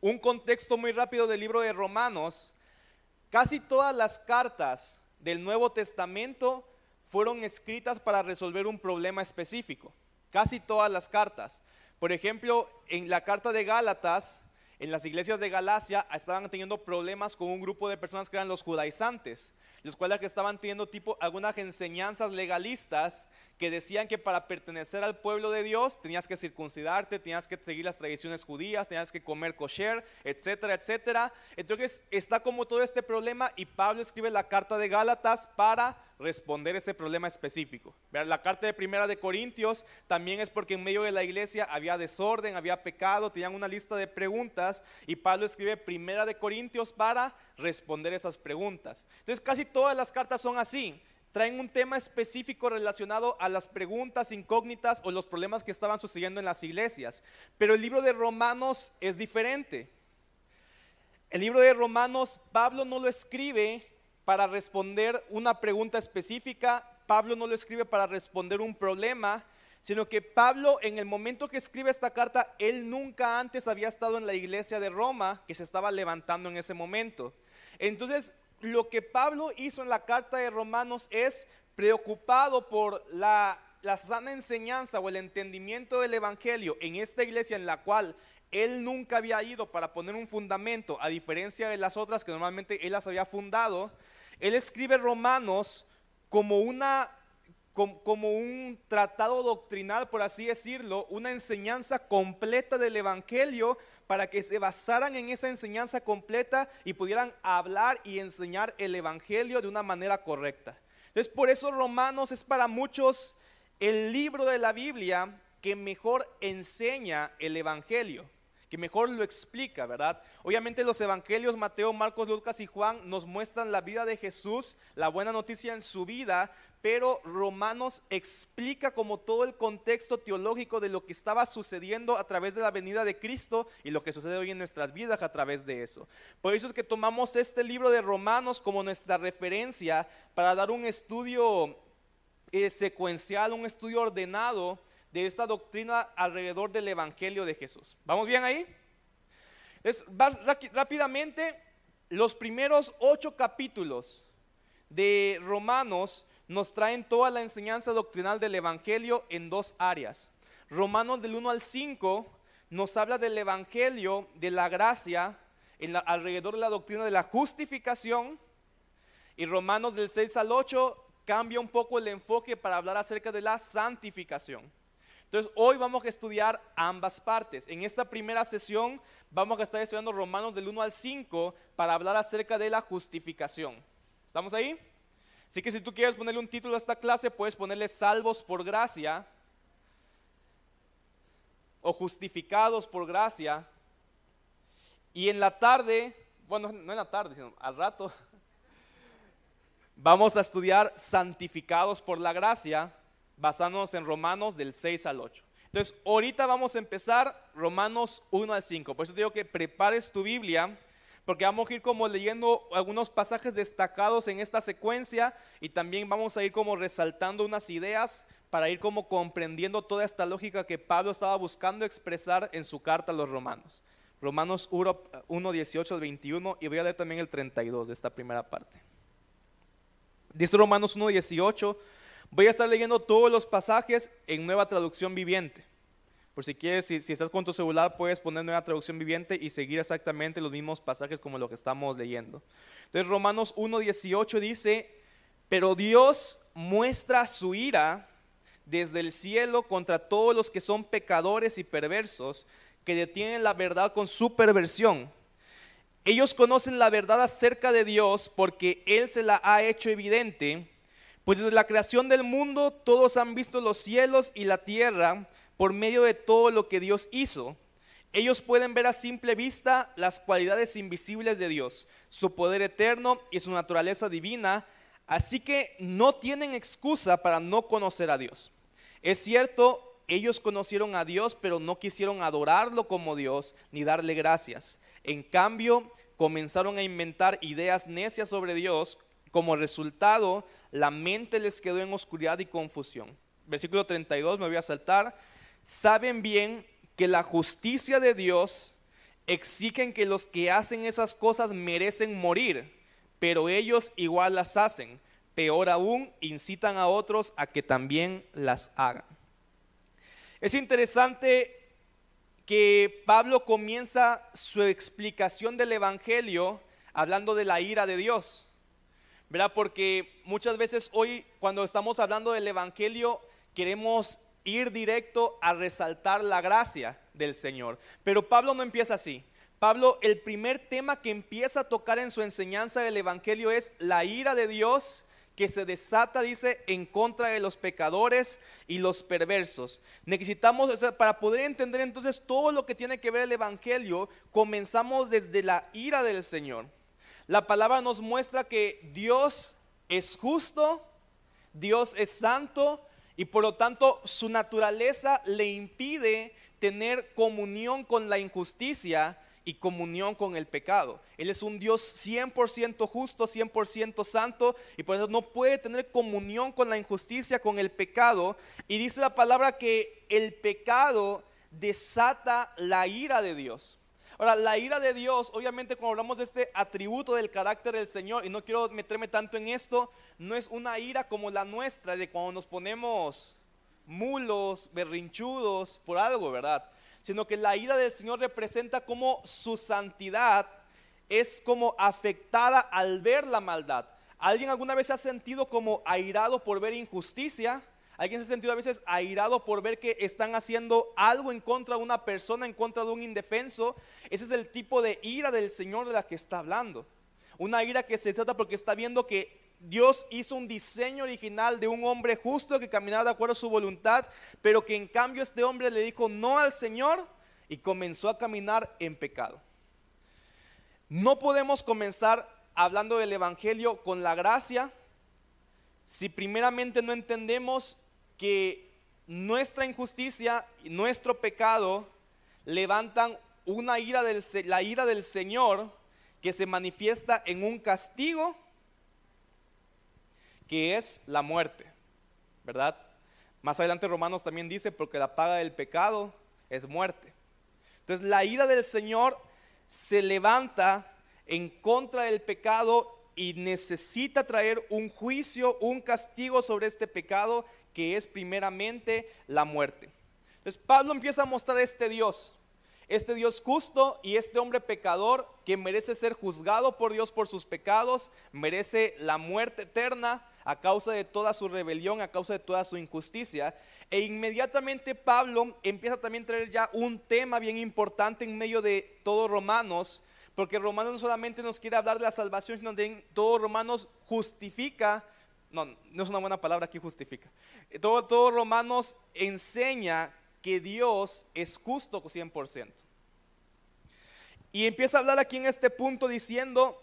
Un contexto muy rápido del libro de Romanos. Casi todas las cartas del Nuevo Testamento fueron escritas para resolver un problema específico. Casi todas las cartas. Por ejemplo, en la carta de Gálatas, en las iglesias de Galacia estaban teniendo problemas con un grupo de personas que eran los judaizantes, los cuales estaban teniendo tipo algunas enseñanzas legalistas que decían que para pertenecer al pueblo de Dios tenías que circuncidarte, tenías que seguir las tradiciones judías, tenías que comer kosher, etcétera, etcétera. Entonces está como todo este problema y Pablo escribe la carta de Gálatas para responder ese problema específico. La carta de Primera de Corintios también es porque en medio de la iglesia había desorden, había pecado, tenían una lista de preguntas y Pablo escribe Primera de Corintios para responder esas preguntas. Entonces casi todas las cartas son así traen un tema específico relacionado a las preguntas incógnitas o los problemas que estaban sucediendo en las iglesias. Pero el libro de Romanos es diferente. El libro de Romanos, Pablo no lo escribe para responder una pregunta específica, Pablo no lo escribe para responder un problema, sino que Pablo en el momento que escribe esta carta, él nunca antes había estado en la iglesia de Roma que se estaba levantando en ese momento. Entonces, lo que Pablo hizo en la carta de Romanos es preocupado por la, sana enseñanza o el entendimiento del Evangelio en esta iglesia en la cual él nunca había ido para poner un fundamento, a diferencia de las otras que normalmente él las había fundado, él escribe Romanos como una como un tratado doctrinal, por así decirlo, una enseñanza completa del Evangelio para que se basaran en esa enseñanza completa y pudieran hablar y enseñar el Evangelio de una manera correcta. Entonces, por eso Romanos es para muchos el libro de la Biblia que mejor enseña el Evangelio que mejor lo explica, ¿verdad? Obviamente los evangelios Mateo, Marcos, Lucas y Juan nos muestran la vida de Jesús, la buena noticia en su vida, pero Romanos explica como todo el contexto teológico de lo que estaba sucediendo a través de la venida de Cristo y lo que sucede hoy en nuestras vidas a través de eso. Por eso es que tomamos este libro de Romanos como nuestra referencia para dar un estudio eh, secuencial, un estudio ordenado de esta doctrina alrededor del Evangelio de Jesús. ¿Vamos bien ahí? Rápidamente, los primeros ocho capítulos de Romanos nos traen toda la enseñanza doctrinal del Evangelio en dos áreas. Romanos del 1 al 5 nos habla del Evangelio, de la gracia, alrededor de la doctrina de la justificación. Y Romanos del 6 al 8 cambia un poco el enfoque para hablar acerca de la santificación. Entonces, hoy vamos a estudiar ambas partes. En esta primera sesión vamos a estar estudiando Romanos del 1 al 5 para hablar acerca de la justificación. ¿Estamos ahí? Así que si tú quieres ponerle un título a esta clase, puedes ponerle salvos por gracia o justificados por gracia. Y en la tarde, bueno, no en la tarde, sino al rato, vamos a estudiar santificados por la gracia basándonos en Romanos del 6 al 8. Entonces, ahorita vamos a empezar Romanos 1 al 5. Por eso te digo que prepares tu Biblia, porque vamos a ir como leyendo algunos pasajes destacados en esta secuencia y también vamos a ir como resaltando unas ideas para ir como comprendiendo toda esta lógica que Pablo estaba buscando expresar en su carta a los romanos. Romanos 1, 18 al 21 y voy a leer también el 32 de esta primera parte. Dice Romanos 1, 18 Voy a estar leyendo todos los pasajes en nueva traducción viviente. Por si quieres, si, estás con tu celular, puedes poner nueva traducción viviente y seguir exactamente los mismos pasajes como lo que estamos leyendo. Entonces Romanos 1.18 dice, pero Dios muestra su ira desde el cielo contra todos los que son pecadores y perversos, que detienen la verdad con su perversión. Ellos conocen la verdad acerca de Dios porque Él se la ha hecho evidente pues desde la creación del mundo todos han visto los cielos y la tierra por medio de todo lo que Dios hizo. Ellos pueden ver a simple vista las cualidades invisibles de Dios, su poder eterno y su naturaleza divina, así que no tienen excusa para no conocer a Dios. Es cierto, ellos conocieron a Dios, pero no quisieron adorarlo como Dios ni darle gracias. En cambio, comenzaron a inventar ideas necias sobre Dios. Como resultado, la mente les quedó en oscuridad y confusión. Versículo 32, me voy a saltar. Saben bien que la justicia de Dios exigen que los que hacen esas cosas merecen morir, pero ellos igual las hacen. Peor aún, incitan a otros a que también las hagan. Es interesante que Pablo comienza su explicación del Evangelio hablando de la ira de Dios. ¿Verdad? Porque muchas veces hoy cuando estamos hablando del Evangelio queremos ir directo a resaltar la gracia del Señor. Pero Pablo no empieza así. Pablo, el primer tema que empieza a tocar en su enseñanza del Evangelio es la ira de Dios que se desata, dice, en contra de los pecadores y los perversos. Necesitamos, para poder entender entonces todo lo que tiene que ver el Evangelio, comenzamos desde la ira del Señor. La palabra nos muestra que Dios es justo, Dios es santo y por lo tanto su naturaleza le impide tener comunión con la injusticia y comunión con el pecado. Él es un Dios 100% justo, 100% santo y por eso no puede tener comunión con la injusticia, con el pecado. Y dice la palabra que el pecado desata la ira de Dios. Ahora, la ira de Dios, obviamente cuando hablamos de este atributo del carácter del Señor, y no quiero meterme tanto en esto, no es una ira como la nuestra, de cuando nos ponemos mulos, berrinchudos por algo, ¿verdad? sino que la ira del Señor representa como su santidad es como afectada al ver la maldad. ¿Alguien alguna vez se ha sentido como airado por ver injusticia? ¿Alguien se ha sentido a veces airado por ver que están haciendo algo en contra de una persona, en contra de un indefenso? Ese es el tipo de ira del Señor de la que está hablando. Una ira que se trata porque está viendo que Dios hizo un diseño original de un hombre justo que caminara de acuerdo a su voluntad, pero que en cambio este hombre le dijo no al Señor y comenzó a caminar en pecado. No podemos comenzar hablando del Evangelio con la gracia si primeramente no entendemos que nuestra injusticia y nuestro pecado levantan una ira del, la ira del Señor que se manifiesta en un castigo que es la muerte, ¿verdad? Más adelante Romanos también dice, porque la paga del pecado es muerte. Entonces la ira del Señor se levanta en contra del pecado y necesita traer un juicio, un castigo sobre este pecado que es primeramente la muerte. Entonces Pablo empieza a mostrar este Dios, este Dios justo y este hombre pecador que merece ser juzgado por Dios por sus pecados, merece la muerte eterna, a causa de toda su rebelión, a causa de toda su injusticia. E inmediatamente Pablo empieza también a traer ya un tema bien importante en medio de todo Romanos, porque Romanos no solamente nos quiere hablar de la salvación, sino de todo Romanos justifica, no, no es una buena palabra aquí justifica, todo, todo Romanos enseña que Dios es justo 100%. Y empieza a hablar aquí en este punto diciendo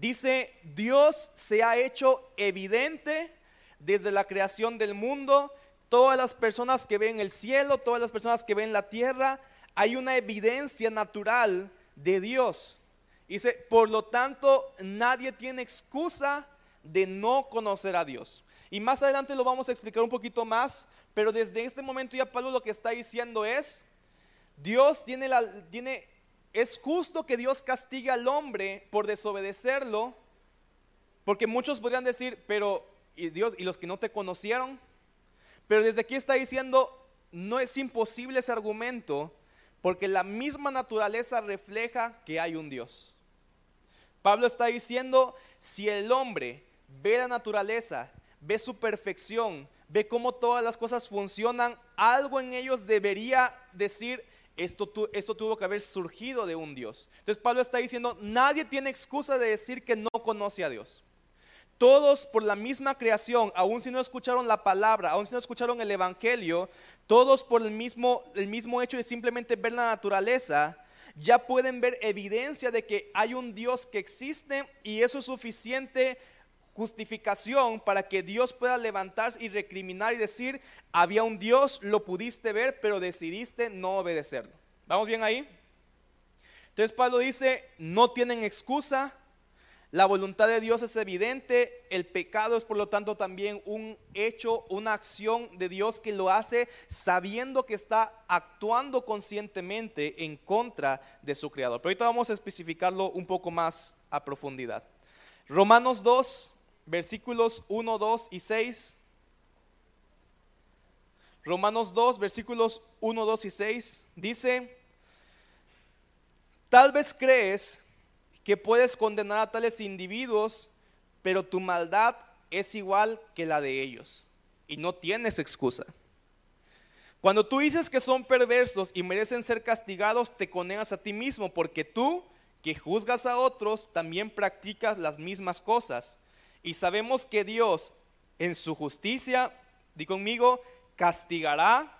Dice, Dios se ha hecho evidente desde la creación del mundo. Todas las personas que ven el cielo, todas las personas que ven la tierra, hay una evidencia natural de Dios. Dice, por lo tanto, nadie tiene excusa de no conocer a Dios. Y más adelante lo vamos a explicar un poquito más, pero desde este momento ya Pablo lo que está diciendo es, Dios tiene, la, tiene es justo que Dios castigue al hombre por desobedecerlo, porque muchos podrían decir, pero ¿y Dios y los que no te conocieron? Pero desde aquí está diciendo, no es imposible ese argumento, porque la misma naturaleza refleja que hay un Dios. Pablo está diciendo, si el hombre ve la naturaleza, ve su perfección, ve cómo todas las cosas funcionan, algo en ellos debería decir, esto, tuvo que haber surgido de un Dios. Entonces Pablo está diciendo, nadie tiene excusa de decir que no conoce a Dios. Todos por la misma creación, aun si no escucharon la palabra, aun si no escucharon el Evangelio, todos por el mismo, el mismo hecho de simplemente ver la naturaleza, ya pueden ver evidencia de que hay un Dios que existe y eso es suficiente justificación para que Dios pueda levantarse y recriminar y decir, había un Dios, lo pudiste ver, pero decidiste no obedecerlo. ¿Vamos bien ahí? Entonces Pablo dice, no tienen excusa, La voluntad de Dios es evidente, el pecado es por lo tanto también un hecho, una acción de Dios que lo hace sabiendo que está actuando conscientemente en contra de su creador. Pero ahorita vamos a especificarlo un poco más a profundidad. Romanos 2, versículos 1, 2 y 6. Romanos 2, versículos 1, 2 y 6 dice, tal vez crees que puedes condenar a tales individuos, pero tu maldad es igual que la de ellos y no tienes excusa. Cuando tú dices que son perversos y merecen ser castigados, te condenas a ti mismo, porque tú que juzgas a otros también practicas las mismas cosas. Y sabemos que Dios en su justicia, di conmigo, castigará,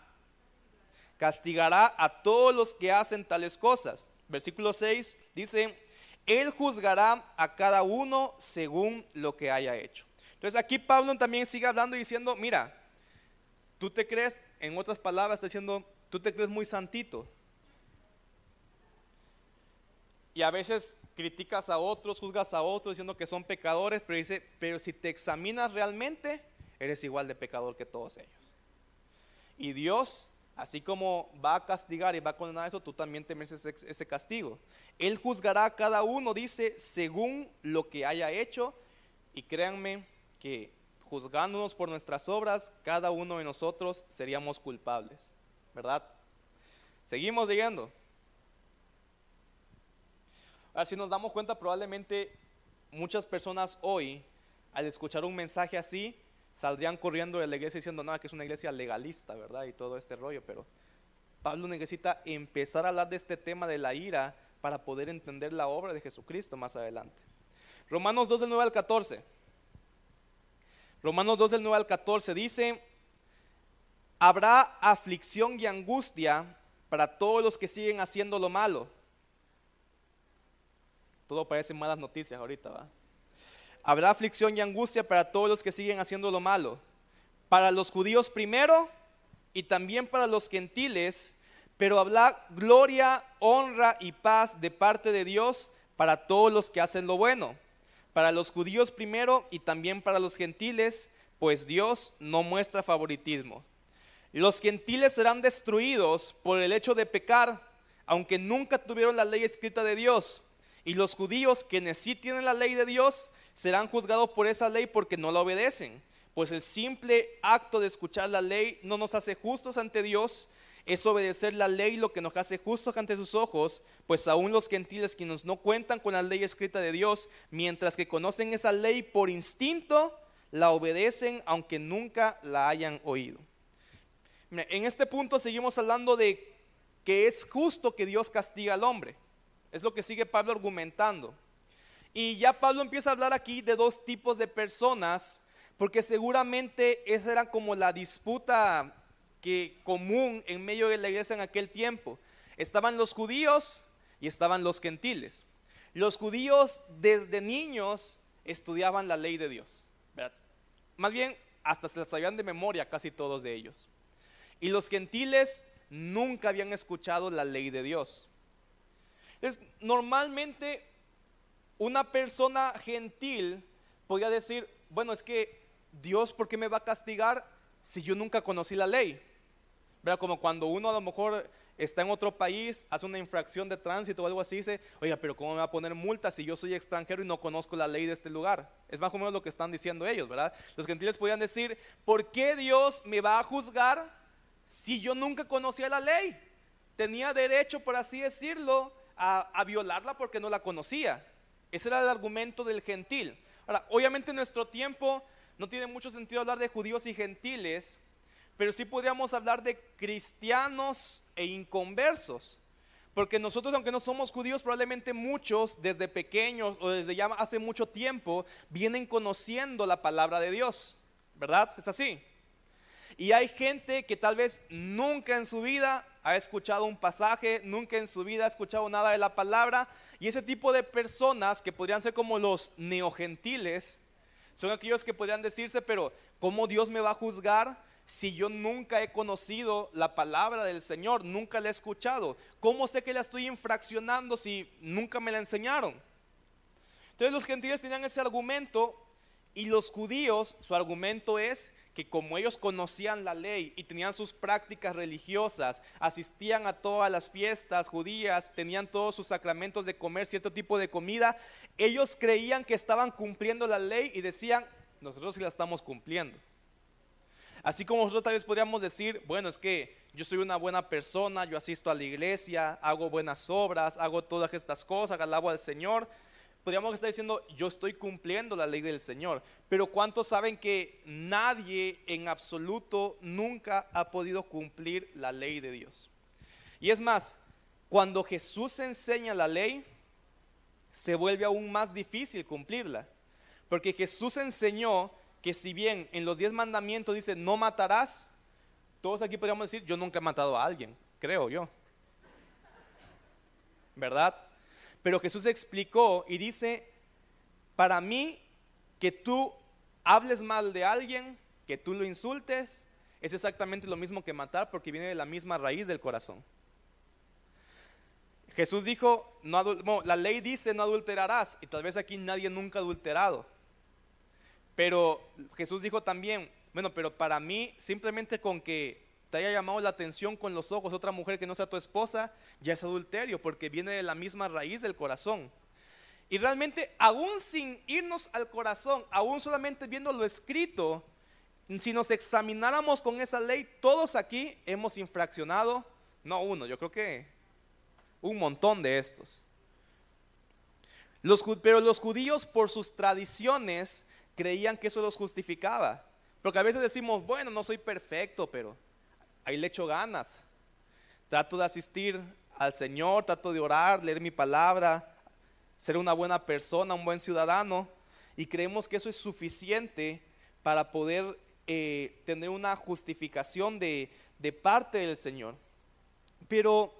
castigará a todos los que hacen tales cosas. Versículo 6 dice, Él juzgará a cada uno según lo que haya hecho. Entonces aquí Pablo también sigue hablando y diciendo, mira, tú te crees, en otras palabras, está diciendo, tú te crees muy santito. Y a veces criticas a otros, juzgas a otros diciendo que son pecadores, pero dice, pero si te examinas realmente, eres igual de pecador que todos ellos. Y Dios, así como va a castigar y va a condenar eso, tú también te mereces ese castigo. Él juzgará a cada uno, dice, según lo que haya hecho. Y créanme que juzgándonos por nuestras obras, cada uno de nosotros seríamos culpables, ¿verdad? Seguimos leyendo. Ahora, si nos damos cuenta, probablemente muchas personas hoy, al escuchar un mensaje así, saldrían corriendo de la iglesia diciendo, no, que es una iglesia legalista, ¿verdad? Y todo este rollo, pero Pablo necesita empezar a hablar de este tema de la ira para poder entender la obra de Jesucristo más adelante. Romanos 2 del 9 al 14. Romanos 2 del 9 al 14 dice, habrá aflicción y angustia para todos los que siguen haciendo lo malo. Todo parece malas noticias ahorita, ¿va? Habrá aflicción y angustia para todos los que siguen haciendo lo malo. Para los judíos primero y también para los gentiles, pero habrá gloria, honra y paz de parte de Dios para todos los que hacen lo bueno. Para los judíos primero y también para los gentiles, pues Dios no muestra favoritismo. Los gentiles serán destruidos por el hecho de pecar, aunque nunca tuvieron la ley escrita de Dios. Y los judíos, quienes sí tienen la ley de Dios, serán juzgados por esa ley porque no la obedecen. Pues el simple acto de escuchar la ley no nos hace justos ante Dios, es obedecer la ley lo que nos hace justos ante sus ojos, pues aún los gentiles quienes no cuentan con la ley escrita de Dios, mientras que conocen esa ley por instinto, la obedecen aunque nunca la hayan oído. En este punto seguimos hablando de que es justo que Dios castiga al hombre. Es lo que sigue Pablo argumentando. Y ya Pablo empieza a hablar aquí de dos tipos de personas, porque seguramente esa era como la disputa que común en medio de la iglesia en aquel tiempo. Estaban los judíos y estaban los gentiles. Los judíos desde niños estudiaban la ley de Dios. Más bien, hasta se la sabían de memoria casi todos de ellos. Y los gentiles nunca habían escuchado la ley de Dios. Es, normalmente una persona gentil podría decir, bueno, es que Dios, ¿por qué me va a castigar si yo nunca conocí la ley? ¿Verdad? Como cuando uno a lo mejor está en otro país, hace una infracción de tránsito o algo así, dice, oiga, pero ¿cómo me va a poner multa si yo soy extranjero y no conozco la ley de este lugar? Es más o menos lo que están diciendo ellos, ¿verdad? Los gentiles podían decir, ¿por qué Dios me va a juzgar si yo nunca conocía la ley? Tenía derecho, por así decirlo, a, violarla porque no la conocía. Ese era el argumento del gentil. Ahora, obviamente en nuestro tiempo no tiene mucho sentido hablar de judíos y gentiles, pero sí podríamos hablar de cristianos e inconversos. Porque nosotros, aunque no somos judíos, probablemente muchos desde pequeños o desde ya hace mucho tiempo vienen conociendo la palabra de Dios. ¿Verdad? ¿Es así? Y hay gente que tal vez nunca en su vida ha escuchado un pasaje, nunca en su vida ha escuchado nada de la palabra. Y ese tipo de personas que podrían ser como los neogentiles, son aquellos que podrían decirse, pero ¿cómo Dios me va a juzgar si yo nunca he conocido la palabra del Señor, nunca la he escuchado? ¿Cómo sé que la estoy infraccionando si nunca me la enseñaron? Entonces los gentiles tenían ese argumento y los judíos, su argumento es que como ellos conocían la ley y tenían sus prácticas religiosas, asistían a todas las fiestas judías, tenían todos sus sacramentos de comer cierto tipo de comida, ellos creían que estaban cumpliendo la ley y decían, nosotros sí la estamos cumpliendo. Así como nosotros tal vez podríamos decir, bueno, es que yo soy una buena persona, yo asisto a la iglesia, hago buenas obras, hago todas estas cosas, alabo al Señor. Podríamos estar diciendo, yo estoy cumpliendo la ley del Señor. Pero ¿cuántos saben que nadie en absoluto nunca ha podido cumplir la ley de Dios? Y es más, cuando Jesús enseña la ley, se vuelve aún más difícil cumplirla. Porque Jesús enseñó que si bien en los diez mandamientos dice no matarás, todos aquí podríamos decir yo nunca he matado a alguien, creo yo. ¿Verdad? Pero Jesús explicó y dice, para mí que tú hables mal de alguien, que tú lo insultes, es exactamente lo mismo que matar porque viene de la misma raíz del corazón. Jesús dijo, no, la ley dice no adulterarás y tal vez aquí nadie nunca ha adulterado. Pero Jesús dijo también, bueno, pero para mí simplemente con que te haya llamado la atención con los ojos otra mujer que no sea tu esposa, ya es adulterio, porque viene de la misma raíz del corazón. Y realmente, aún sin irnos al corazón, aún solamente viendo lo escrito, si nos examináramos con esa ley, todos aquí hemos infraccionado, no uno, yo creo que un montón de estos. Pero los judíos por sus tradiciones creían que eso los justificaba. Porque a veces decimos, bueno, no soy perfecto, pero ahí le echo ganas. Trato de asistir al Señor, trato de orar, leer mi palabra, ser una buena persona, un buen ciudadano. Y creemos que eso es suficiente para poder eh, tener una justificación de, de parte del Señor. Pero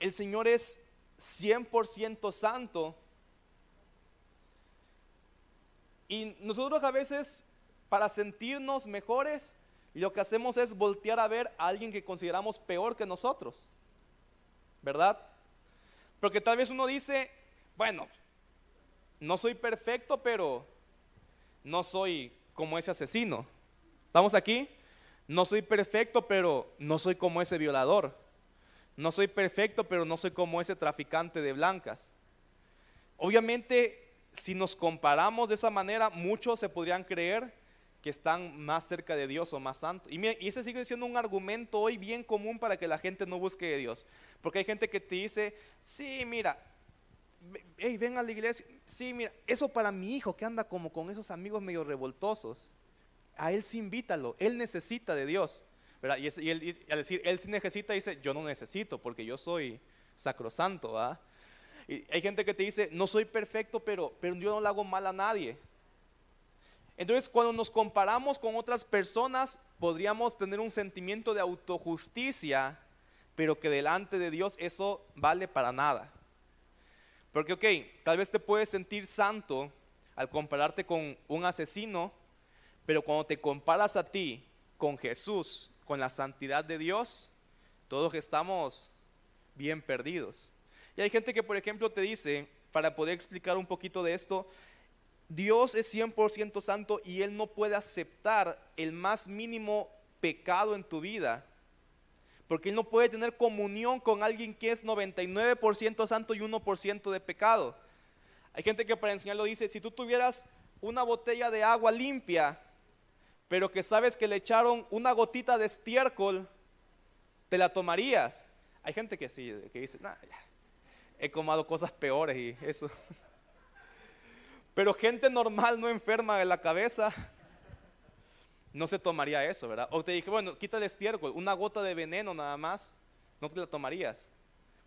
el Señor es 100% santo Y nosotros a veces, para sentirnos mejores, lo que hacemos es voltear a ver a alguien que consideramos peor que nosotros. ¿Verdad? Porque tal vez uno dice, bueno, no soy perfecto, pero no soy como ese asesino. ¿Estamos aquí? No soy perfecto, pero no soy como ese violador. No soy perfecto, pero no soy como ese traficante de blancas. Obviamente si nos comparamos de esa manera, muchos se podrían creer que están más cerca de Dios o más santos. Y, ese sigue siendo un argumento hoy bien común para que la gente no busque de Dios. Porque hay gente que te dice, sí, mira, hey, ven a la iglesia, sí, mira, eso para mi hijo que anda como con esos amigos medio revoltosos. A él sí invítalo, él necesita de Dios. ¿verdad? Y, él, al decir, él sí necesita, dice, yo no necesito porque yo soy sacrosanto. ¿verdad? Y hay gente que te dice, no soy perfecto, pero, pero yo no le hago mal a nadie. Entonces, cuando nos comparamos con otras personas, podríamos tener un sentimiento de autojusticia, pero que delante de Dios eso vale para nada. Porque, ok, tal vez te puedes sentir santo al compararte con un asesino, pero cuando te comparas a ti con Jesús, con la santidad de Dios, todos estamos bien perdidos. Y hay gente que, por ejemplo, te dice, para poder explicar un poquito de esto, Dios es 100% santo y Él no puede aceptar el más mínimo pecado en tu vida. Porque Él no puede tener comunión con alguien que es 99% santo y 1% de pecado. Hay gente que para enseñarlo dice, si tú tuvieras una botella de agua limpia, pero que sabes que le echaron una gotita de estiércol, ¿te la tomarías? Hay gente que sí, que dice, nada, ya he comado cosas peores y eso. Pero gente normal no enferma de la cabeza no se tomaría eso, ¿verdad? O te dije, bueno, quita el estiércol, una gota de veneno nada más, no te la tomarías.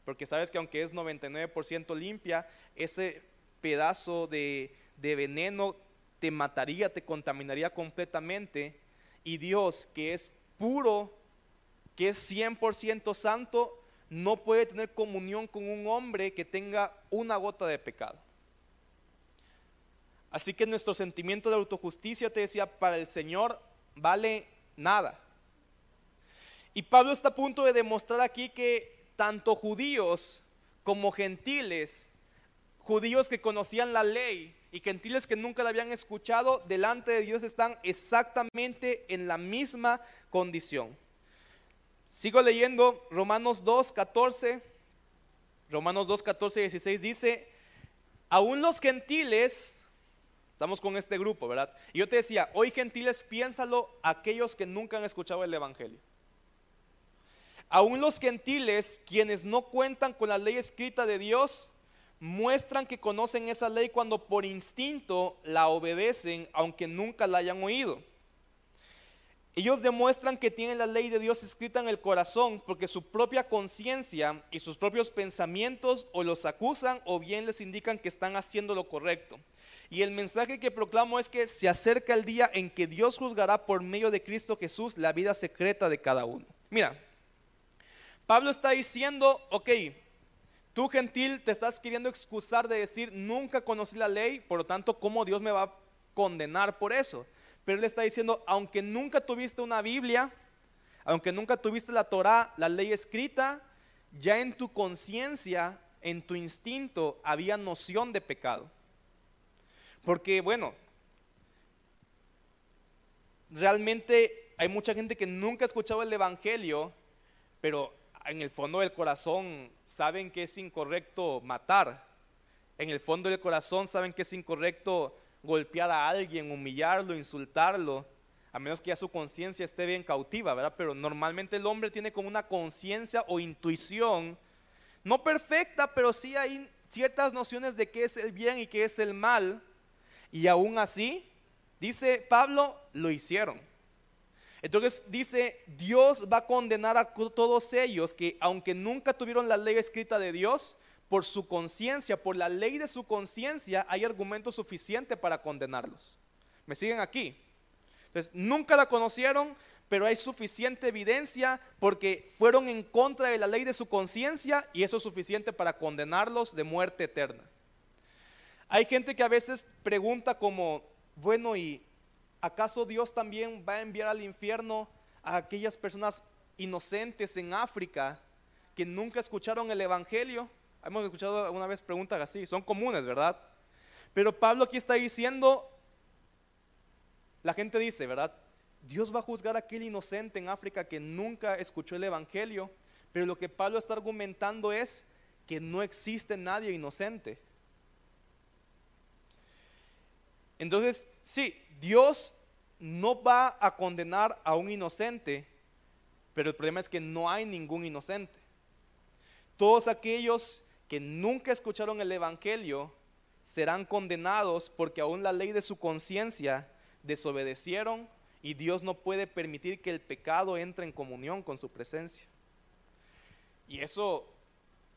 Porque sabes que aunque es 99% limpia, ese pedazo de, de veneno te mataría, te contaminaría completamente. Y Dios, que es puro, que es 100% santo, no puede tener comunión con un hombre que tenga una gota de pecado. Así que nuestro sentimiento de autojusticia, te decía, para el Señor vale nada. Y Pablo está a punto de demostrar aquí que tanto judíos como gentiles judíos que conocían la ley y gentiles que nunca la habían escuchado, delante de Dios están exactamente en la misma condición. Sigo leyendo Romanos 2, 14. Romanos 2, 14 y 16 dice, aún los gentiles, estamos con este grupo, ¿verdad? Y yo te decía, hoy gentiles, piénsalo aquellos que nunca han escuchado el Evangelio. Aún los gentiles, quienes no cuentan con la ley escrita de Dios, muestran que conocen esa ley cuando por instinto la obedecen, aunque nunca la hayan oído. Ellos demuestran que tienen la ley de Dios escrita en el corazón porque su propia conciencia y sus propios pensamientos o los acusan o bien les indican que están haciendo lo correcto. Y el mensaje que proclamo es que se acerca el día en que Dios juzgará por medio de Cristo Jesús la vida secreta de cada uno. Mira, Pablo está diciendo, ok, Tú gentil te estás queriendo excusar de decir, nunca conocí la ley, por lo tanto, ¿cómo Dios me va a condenar por eso? Pero él está diciendo, aunque nunca tuviste una Biblia, aunque nunca tuviste la Torah, la ley escrita, ya en tu conciencia, en tu instinto, había noción de pecado. Porque, bueno, realmente hay mucha gente que nunca ha escuchado el Evangelio, pero en el fondo del corazón saben que es incorrecto matar. En el fondo del corazón saben que es incorrecto golpear a alguien, humillarlo, insultarlo, a menos que ya su conciencia esté bien cautiva, ¿verdad? Pero normalmente el hombre tiene como una conciencia o intuición, no perfecta, pero sí hay ciertas nociones de qué es el bien y qué es el mal. Y aún así, dice Pablo, lo hicieron. Entonces dice, Dios va a condenar a todos ellos que aunque nunca tuvieron la ley escrita de Dios, por su conciencia, por la ley de su conciencia, hay argumento suficiente para condenarlos. ¿Me siguen aquí? Entonces, nunca la conocieron, pero hay suficiente evidencia porque fueron en contra de la ley de su conciencia y eso es suficiente para condenarlos de muerte eterna. Hay gente que a veces pregunta como, bueno, ¿y ¿acaso Dios también va a enviar al infierno a aquellas personas inocentes en África que nunca escucharon el Evangelio? Hemos escuchado alguna vez preguntas así, son comunes, ¿verdad? Pero Pablo aquí está diciendo, la gente dice, ¿verdad? Dios va a juzgar a aquel inocente en África que nunca escuchó el Evangelio, pero lo que Pablo está argumentando es que no existe nadie inocente. Entonces, sí, Dios no va a condenar a un inocente, pero el problema es que no hay ningún inocente. Todos aquellos que nunca escucharon el Evangelio serán condenados porque aún la ley de su conciencia desobedecieron y Dios no puede permitir que el pecado entre en comunión con su presencia. Y eso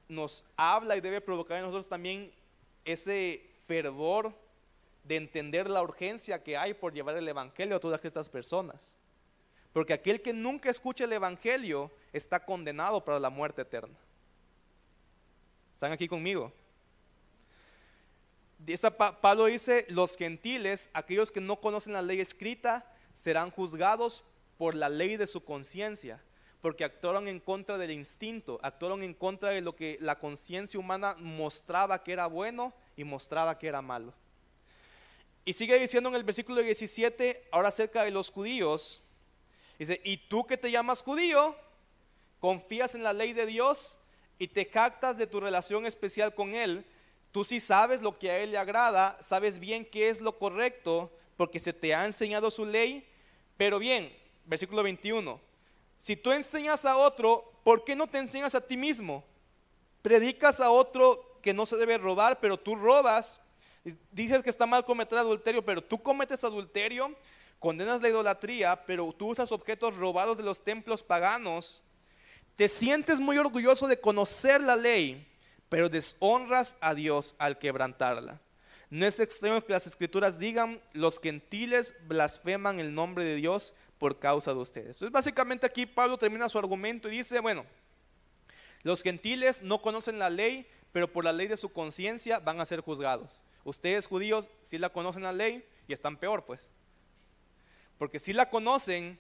nos habla y debe provocar en nosotros también ese fervor de entender la urgencia que hay por llevar el Evangelio a todas estas personas. Porque aquel que nunca escucha el Evangelio está condenado para la muerte eterna. ¿Están aquí conmigo? Pablo dice, los gentiles, aquellos que no conocen la ley escrita, serán juzgados por la ley de su conciencia, porque actuaron en contra del instinto, actuaron en contra de lo que la conciencia humana mostraba que era bueno y mostraba que era malo. Y sigue diciendo en el versículo 17, ahora acerca de los judíos, dice, y tú que te llamas judío, confías en la ley de Dios y te jactas de tu relación especial con Él, tú sí sabes lo que a Él le agrada, sabes bien qué es lo correcto, porque se te ha enseñado su ley, pero bien, versículo 21, si tú enseñas a otro, ¿por qué no te enseñas a ti mismo? Predicas a otro que no se debe robar, pero tú robas. Dices que está mal cometer adulterio, pero tú cometes adulterio, condenas la idolatría, pero tú usas objetos robados de los templos paganos. Te sientes muy orgulloso de conocer la ley, pero deshonras a Dios al quebrantarla. No es extraño que las escrituras digan, los gentiles blasfeman el nombre de Dios por causa de ustedes. Entonces básicamente aquí Pablo termina su argumento y dice, bueno, los gentiles no conocen la ley, pero por la ley de su conciencia van a ser juzgados. Ustedes judíos sí la conocen la ley y están peor, pues. Porque sí la conocen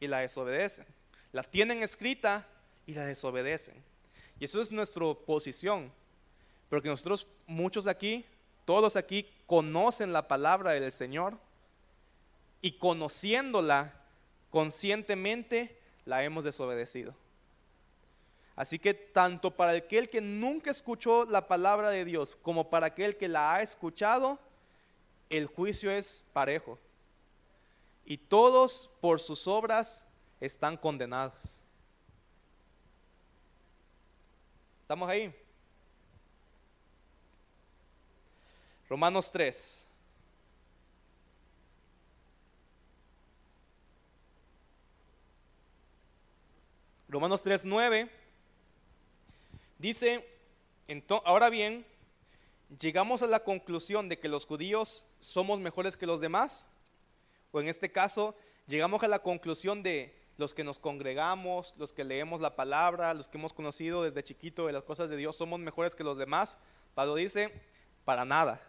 y la desobedecen. La tienen escrita y la desobedecen. Y eso es nuestra posición. Porque nosotros, muchos aquí, todos aquí, conocen la palabra del Señor y conociéndola conscientemente la hemos desobedecido. Así que tanto para aquel que nunca escuchó la palabra de Dios como para aquel que la ha escuchado, el juicio es parejo. Y todos por sus obras están condenados. ¿Estamos ahí? Romanos 3. Romanos 3, 9 dice, ahora bien, llegamos a la conclusión de que los judíos somos mejores que los demás, o en este caso, llegamos a la conclusión de los que nos congregamos, los que leemos la palabra, los que hemos conocido desde chiquito de las cosas de Dios, somos mejores que los demás. Pablo dice, para nada.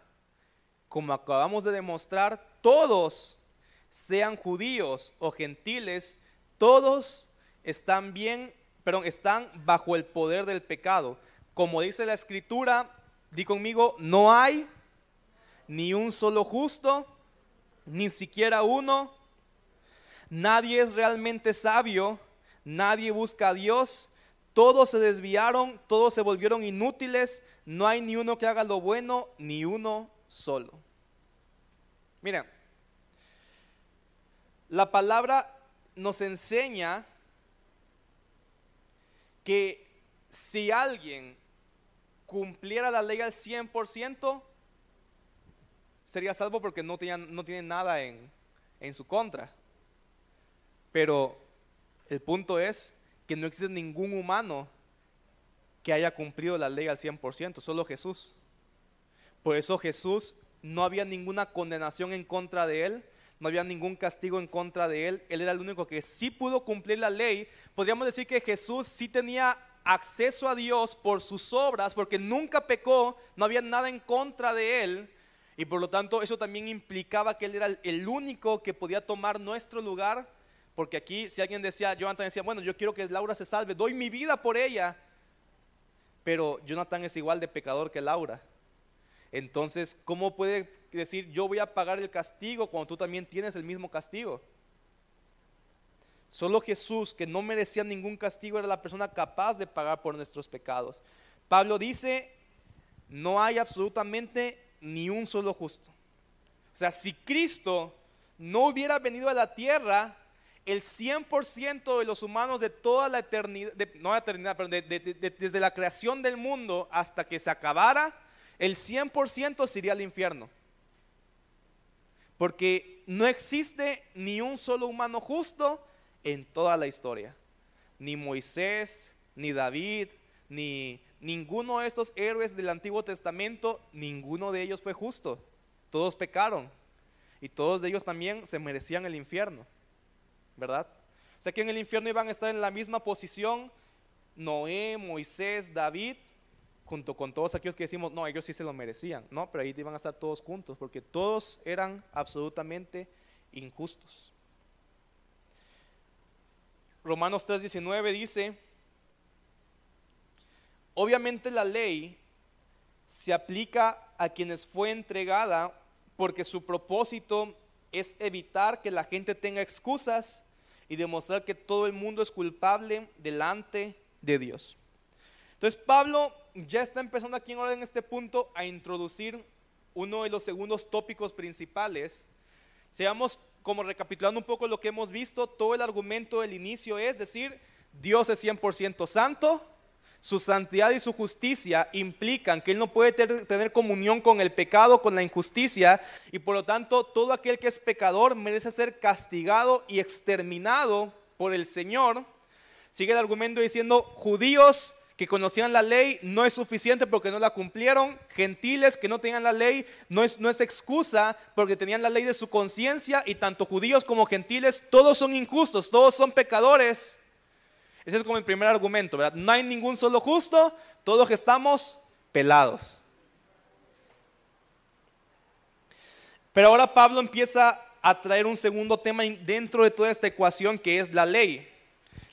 Como acabamos de demostrar, todos, sean judíos o gentiles, todos están bien, perdón, están bajo el poder del pecado. Como dice la escritura, di conmigo, no hay ni un solo justo, ni siquiera uno. Nadie es realmente sabio, nadie busca a Dios, todos se desviaron, todos se volvieron inútiles, no hay ni uno que haga lo bueno, ni uno solo. Mira, la palabra nos enseña que si alguien cumpliera la ley al 100%, sería salvo porque no, no tiene nada en, en su contra. Pero el punto es que no existe ningún humano que haya cumplido la ley al 100%, solo Jesús. Por eso Jesús no había ninguna condenación en contra de él, no había ningún castigo en contra de él, él era el único que sí pudo cumplir la ley. Podríamos decir que Jesús sí tenía acceso a Dios por sus obras, porque nunca pecó, no había nada en contra de él, y por lo tanto eso también implicaba que él era el único que podía tomar nuestro lugar, porque aquí si alguien decía, Jonathan decía, bueno, yo quiero que Laura se salve, doy mi vida por ella, pero Jonathan es igual de pecador que Laura. Entonces, ¿cómo puede decir yo voy a pagar el castigo cuando tú también tienes el mismo castigo? Solo Jesús, que no merecía ningún castigo, era la persona capaz de pagar por nuestros pecados. Pablo dice, no hay absolutamente ni un solo justo. O sea, si Cristo no hubiera venido a la tierra, el 100% de los humanos de toda la eternidad, no la eternidad, pero desde la creación del mundo hasta que se acabara, el 100% se iría al infierno. Porque no existe ni un solo humano justo en toda la historia. Ni Moisés, ni David, ni ninguno de estos héroes del Antiguo Testamento, ninguno de ellos fue justo. Todos pecaron. Y todos ellos también se merecían el infierno. ¿Verdad? O sea que en el infierno iban a estar en la misma posición Noé, Moisés, David, junto con todos aquellos que decimos, no, ellos sí se lo merecían, no, pero ahí iban a estar todos juntos, porque todos eran absolutamente injustos. Romanos 3:19 dice, obviamente la ley se aplica a quienes fue entregada porque su propósito es evitar que la gente tenga excusas y demostrar que todo el mundo es culpable delante de Dios. Entonces Pablo ya está empezando aquí en este punto a introducir uno de los segundos tópicos principales. Seamos como recapitulando un poco lo que hemos visto, todo el argumento del inicio es decir, Dios es 100% santo, su santidad y su justicia implican que Él no puede tener comunión con el pecado, con la injusticia, y por lo tanto todo aquel que es pecador merece ser castigado y exterminado por el Señor. Sigue el argumento diciendo, judíos que conocían la ley no es suficiente porque no la cumplieron, gentiles que no tenían la ley no es, no es excusa porque tenían la ley de su conciencia, y tanto judíos como gentiles, todos son injustos, todos son pecadores. Ese es como el primer argumento, ¿verdad? No hay ningún solo justo, todos estamos pelados. Pero ahora Pablo empieza a traer un segundo tema dentro de toda esta ecuación que es la ley.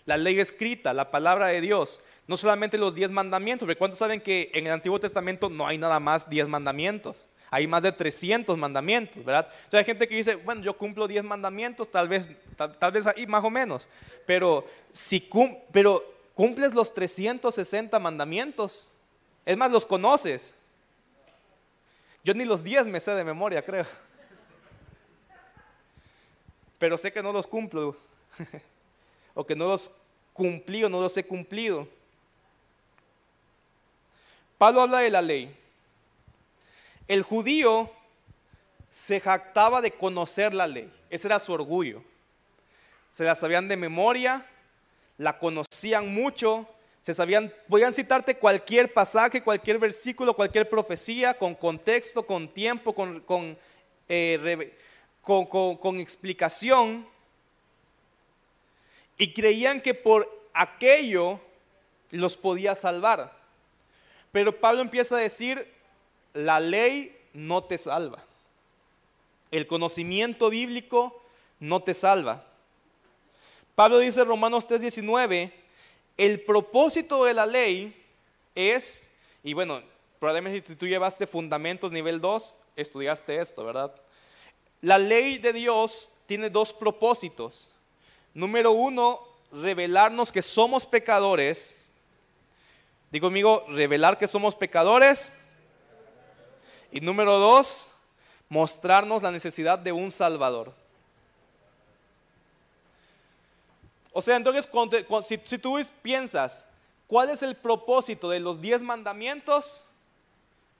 La ley escrita, la palabra de Dios. No solamente los diez mandamientos, porque ¿cuántos saben que en el Antiguo Testamento no hay nada más diez mandamientos? Hay más de 300 mandamientos, ¿verdad? Entonces hay gente que dice, bueno, yo cumplo 10 mandamientos, tal vez, tal, vez ahí más o menos, pero si pero cumples los 360 mandamientos, es más, los conoces. Yo ni los 10 me sé de memoria, creo. Pero sé que no los cumplo. o que no los cumplí o no los he cumplido. Pablo habla de la ley. El judío se jactaba de conocer la ley. Ese era su orgullo. Se la sabían de memoria, la conocían mucho, se sabían, podían citarte cualquier pasaje, cualquier versículo, cualquier profecía, con contexto, con tiempo, con, con, eh, con explicación. Y creían que por aquello los podía salvar. Pero Pablo empieza a decir, la ley no te salva. El conocimiento bíblico no te salva. Pablo dice en Romanos 3:19, el propósito de la ley es, y bueno, probablemente si tú llevaste fundamentos nivel 2, estudiaste esto, ¿verdad? La ley de Dios tiene dos propósitos. Número uno, revelarnos que somos pecadores. Digo conmigo, revelar que somos pecadores. Y número dos, mostrarnos la necesidad de un Salvador. O sea, entonces, si, tú piensas, ¿cuál es el propósito de los diez mandamientos?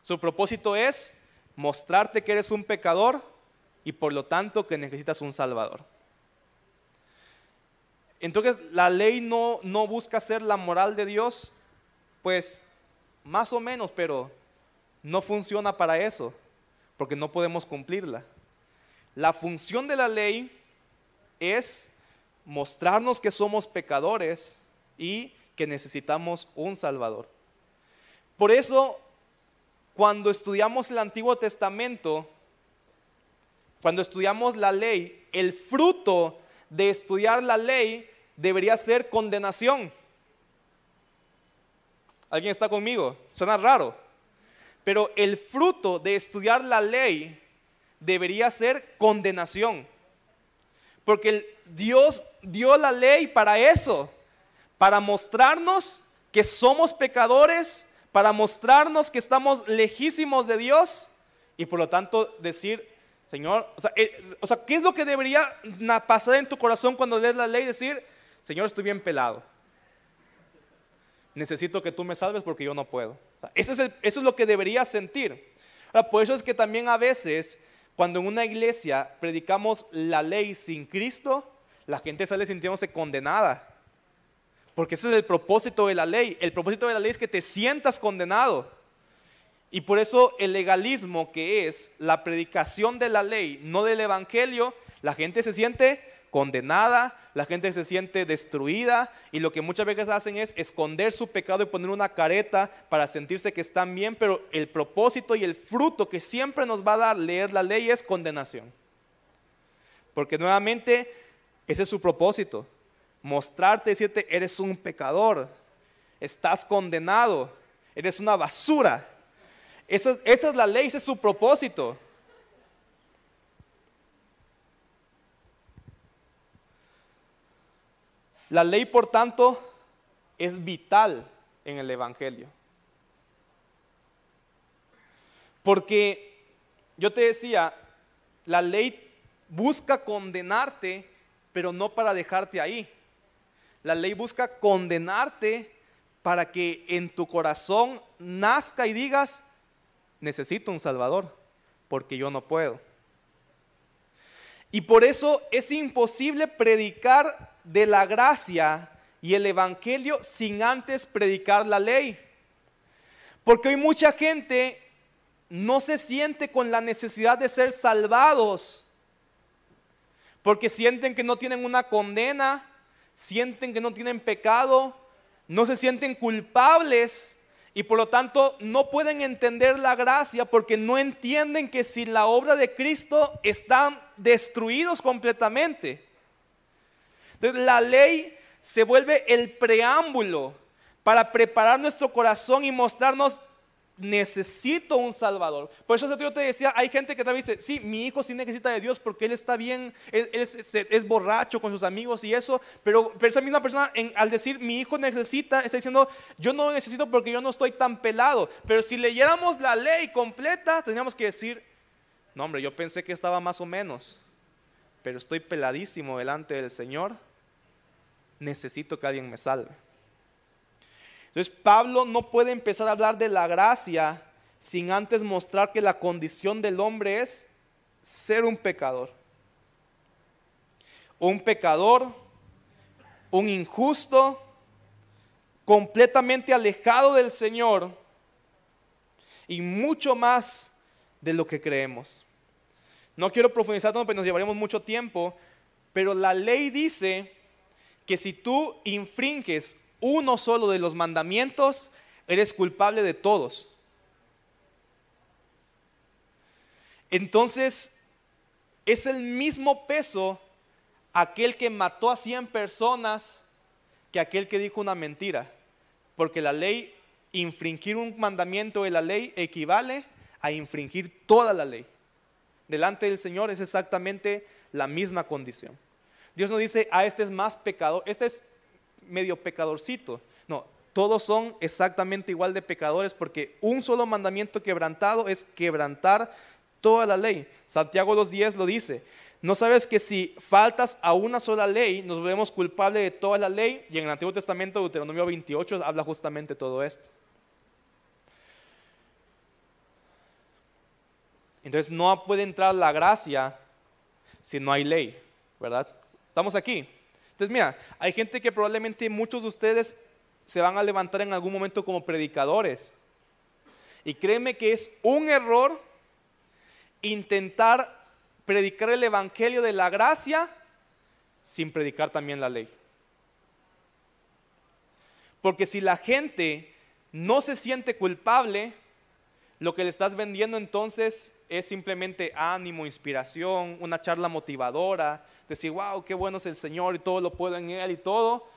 Su propósito es mostrarte que eres un pecador y por lo tanto que necesitas un Salvador. Entonces, la ley no busca ser la moral de Dios, pues más o menos, pero no funciona para eso, porque no podemos cumplirla. La función de la ley es mostrarnos que somos pecadores y que necesitamos un Salvador. Por eso, cuando estudiamos el Antiguo Testamento, cuando estudiamos la ley, el fruto de estudiar la ley debería ser condenación. ¿Alguien está conmigo? Suena raro. Pero el fruto de estudiar la ley debería ser condenación. Porque Dios dio la ley para eso, para mostrarnos que somos pecadores, para mostrarnos que estamos lejísimos de Dios y por lo tanto decir, Señor, o sea, eh, ¿qué es lo que debería pasar en tu corazón cuando lees la ley? Decir, Señor, estoy bien pelado. Necesito que tú me salves porque yo no puedo. Eso, es lo que debería sentir. por eso es que también a veces, cuando en una iglesia predicamos la ley sin Cristo, la gente sale sintiéndose condenada. Porque ese es el propósito de la ley. El propósito de la ley es que te sientas condenado. Y por eso el legalismo, que es la predicación de la ley, no del evangelio, la gente se siente condenada, la gente se siente destruida y lo que muchas veces hacen es esconder su pecado y poner una careta para sentirse que están bien, pero el propósito y el fruto que siempre nos va a dar leer la ley es condenación. Porque nuevamente ese es su propósito, mostrarte, decirte, eres un pecador, estás condenado, eres una basura. Esa es la ley, ese es su propósito. La ley, por tanto, es vital en el Evangelio. Porque yo te decía, la ley busca condenarte, pero no para dejarte ahí. La ley busca condenarte para que en tu corazón nazca y digas, necesito un Salvador, porque yo no puedo. Y por eso es imposible predicar de la gracia y el Evangelio sin antes predicar la ley. Porque hoy mucha gente no se siente con la necesidad de ser salvados. Porque sienten que no tienen una condena, sienten que no tienen pecado, no se sienten culpables y por lo tanto no pueden entender la gracia porque no entienden que sin la obra de Cristo están destruidos completamente. Entonces la ley se vuelve el preámbulo para preparar nuestro corazón y mostrarnos necesito un Salvador. Por eso yo te decía, hay gente que también dice, sí, mi hijo sí necesita de Dios porque él está bien, él, es, borracho con sus amigos y eso, pero, esa misma persona al decir mi hijo necesita, está diciendo, yo no necesito porque yo no estoy tan pelado. Pero si leyéramos la ley completa, tendríamos que decir, no hombre, yo pensé que estaba más o menos, pero estoy peladísimo delante del Señor, necesito que alguien me salve. Entonces Pablo no puede empezar a hablar de la gracia sin antes mostrar que la condición del hombre es ser un pecador. Un pecador, un injusto, completamente alejado del Señor y mucho más de lo que creemos. No quiero profundizar tanto porque nos llevaríamos mucho tiempo, pero la ley dice que si tú infringes uno solo de los mandamientos, eres culpable de todos. Entonces, es el mismo peso aquel que mató a 100 personas que aquel que dijo una mentira. Porque la ley, infringir un mandamiento de la ley equivale a infringir toda la ley. Delante del Señor es exactamente la misma condición. Dios no dice, a ah, este es más pecador, este es medio pecadorcito. No, todos son exactamente igual de pecadores porque un solo mandamiento quebrantado es quebrantar toda la ley. Santiago 2.10 lo dice. ¿No sabes que si faltas a una sola ley, nos volvemos culpables de toda la ley? Y en el Antiguo Testamento, Deuteronomio 28, habla justamente todo esto. Entonces no puede entrar la gracia si no hay ley, ¿verdad? ¿Estamos aquí? Entonces, mira, hay gente que probablemente muchos de ustedes se van a levantar en algún momento como predicadores. Y créeme que es un error intentar predicar el evangelio de la gracia sin predicar también la ley. Porque si la gente no se siente culpable, lo que le estás vendiendo entonces es simplemente ánimo, inspiración, una charla motivadora, decir, wow, qué bueno es el Señor y todo lo puedo en Él y todo.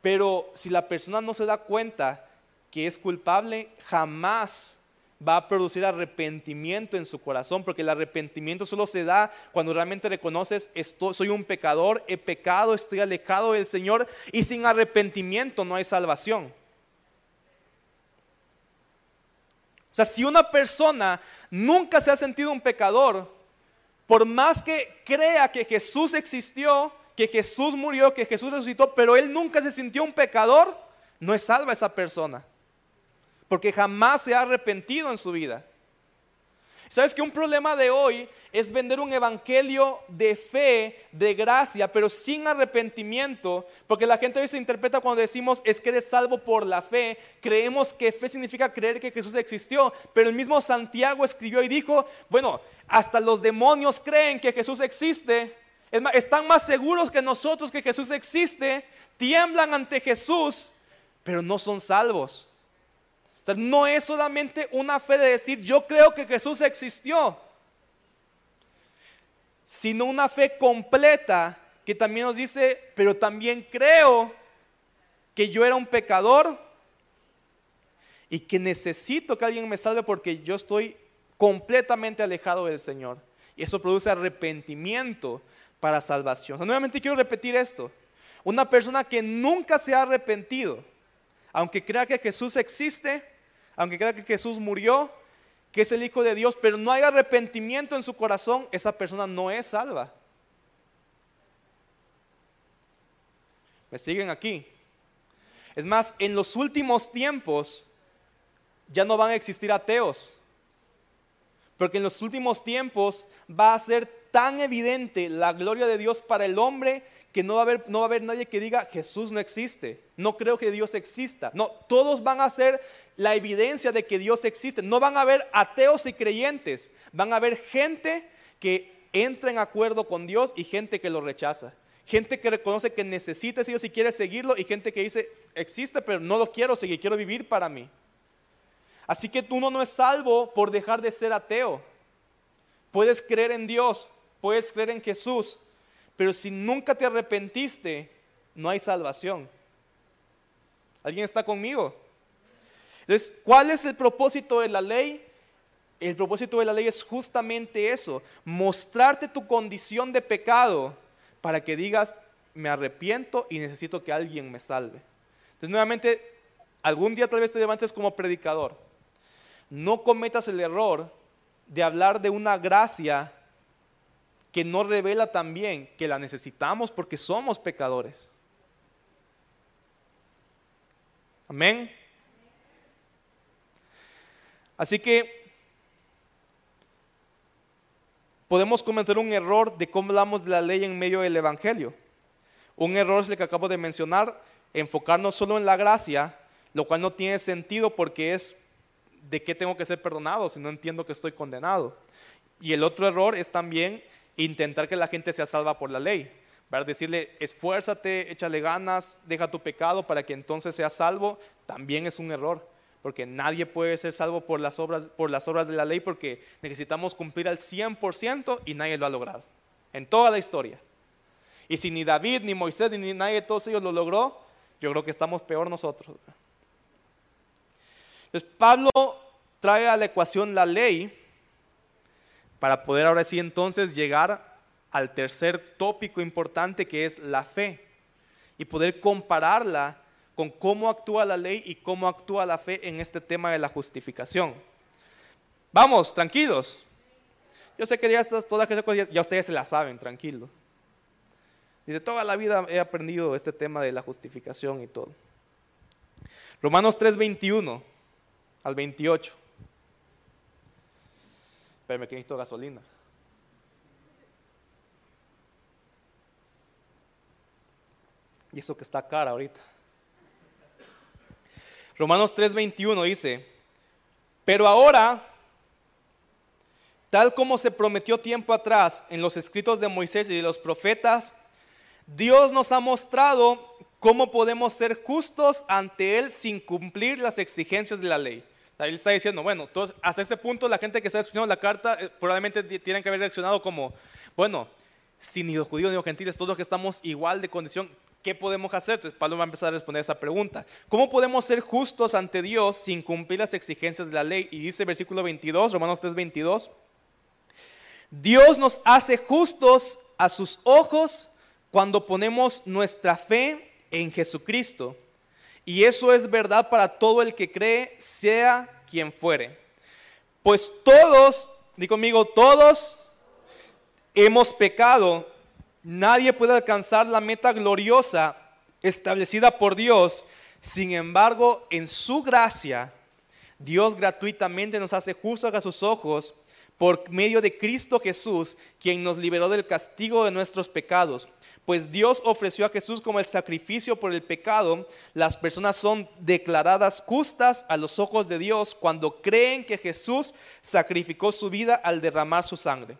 Pero si la persona no se da cuenta que es culpable, jamás va a producir arrepentimiento en su corazón, porque el arrepentimiento solo se da cuando realmente reconoces, estoy, soy un pecador, he pecado, estoy alejado del Señor, y sin arrepentimiento no hay salvación. O sea, si una persona nunca se ha sentido un pecador, por más que crea que Jesús existió, que Jesús murió, que Jesús resucitó, pero él nunca se sintió un pecador, no es salva esa persona. Porque jamás se ha arrepentido en su vida. ¿Sabes que un problema de hoy es vender un evangelio de fe, de gracia, pero sin arrepentimiento? Porque la gente a veces interpreta cuando decimos es que eres salvo por la fe. Creemos que fe significa creer que Jesús existió. Pero el mismo Santiago escribió y dijo, bueno, hasta los demonios creen que Jesús existe. están más seguros que nosotros que Jesús existe. Tiemblan ante Jesús, pero no son salvos. O sea, no es solamente una fe de decir, yo creo que Jesús existió, sino una fe completa que también nos dice, pero también creo que yo era un pecador y que necesito que alguien me salve porque yo estoy completamente alejado del Señor. Y eso produce arrepentimiento para salvación. nuevamente quiero repetir esto. Una persona que nunca se ha arrepentido, aunque crea que Jesús existe, aunque crea que Jesús murió, que es el Hijo de Dios, pero no hay arrepentimiento en su corazón, esa persona no es salva. ¿Me siguen aquí? Es más, en los últimos tiempos ya no van a existir ateos. Porque en los últimos tiempos va a ser tan evidente la gloria de Dios para el hombre que no va, a haber, no va a haber nadie que diga Jesús no existe, no creo que Dios exista. No, todos van a ser la evidencia de que Dios existe. No van a haber ateos y creyentes, van a haber gente que entra en acuerdo con Dios y gente que lo rechaza. Gente que reconoce que necesita ese Dios y quiere seguirlo y gente que dice, existe, pero no lo quiero seguir, quiero vivir para mí. Así que tú no es salvo por dejar de ser ateo. Puedes creer en Dios, puedes creer en Jesús, pero si nunca te arrepentiste, no hay salvación. ¿Alguien está conmigo? Entonces, ¿cuál es el propósito de la ley? El propósito de la ley es justamente eso, mostrarte tu condición de pecado para que digas, me arrepiento y necesito que alguien me salve. Entonces, nuevamente, algún día tal vez te levantes como predicador. No cometas el error de hablar de una gracia que no revela también que la necesitamos porque somos pecadores. Amén. Así que podemos cometer un error de cómo hablamos de la ley en medio del Evangelio. Un error es el que acabo de mencionar, enfocarnos solo en la gracia, lo cual no tiene sentido porque es de qué tengo que ser perdonado si no entiendo que estoy condenado. Y el otro error es también intentar que la gente sea salva por la ley. Para decirle, esfuérzate, échale ganas, deja tu pecado para que entonces seas salvo, también es un error. Porque nadie puede ser salvo por las obras, por las obras de la ley porque necesitamos cumplir al 100% y nadie lo ha logrado. En toda la historia. Y si ni David, ni Moisés, ni nadie de todos ellos lo logró, yo creo que estamos peor nosotros. Entonces Pablo trae a la ecuación la ley para poder ahora sí entonces llegar al tercer tópico importante que es la fe y poder compararla con cómo actúa la ley y cómo actúa la fe en este tema de la justificación. Vamos, tranquilos. Yo sé que ya todas esas cosas ya ustedes se las saben, tranquilo. Dice, toda la vida he aprendido este tema de la justificación y todo. Romanos 3, 21 al 28. Espérame que necesito gasolina. Y eso que está cara ahorita. Romanos 3:21 dice, pero ahora, tal como se prometió tiempo atrás en los escritos de Moisés y de los profetas, Dios nos ha mostrado cómo podemos ser justos ante Él sin cumplir las exigencias de la ley. Él está diciendo, bueno, entonces hasta ese punto la gente que está escuchando la carta eh, probablemente tienen que haber reaccionado como, bueno, si ni los judíos ni los gentiles, todos los que estamos igual de condición, ¿qué podemos hacer? Entonces Pablo va a empezar a responder esa pregunta. ¿Cómo podemos ser justos ante Dios sin cumplir las exigencias de la ley? Y dice versículo 22, Romanos 3, 22, Dios nos hace justos a sus ojos cuando ponemos nuestra fe en Jesucristo. Y eso es verdad para todo el que cree, sea quien fuere. Pues todos, di conmigo, todos hemos pecado. Nadie puede alcanzar la meta gloriosa establecida por Dios. Sin embargo, en su gracia, Dios gratuitamente nos hace justos a sus ojos por medio de Cristo Jesús, quien nos liberó del castigo de nuestros pecados pues Dios ofreció a Jesús como el sacrificio por el pecado, las personas son declaradas justas a los ojos de Dios cuando creen que Jesús sacrificó su vida al derramar su sangre.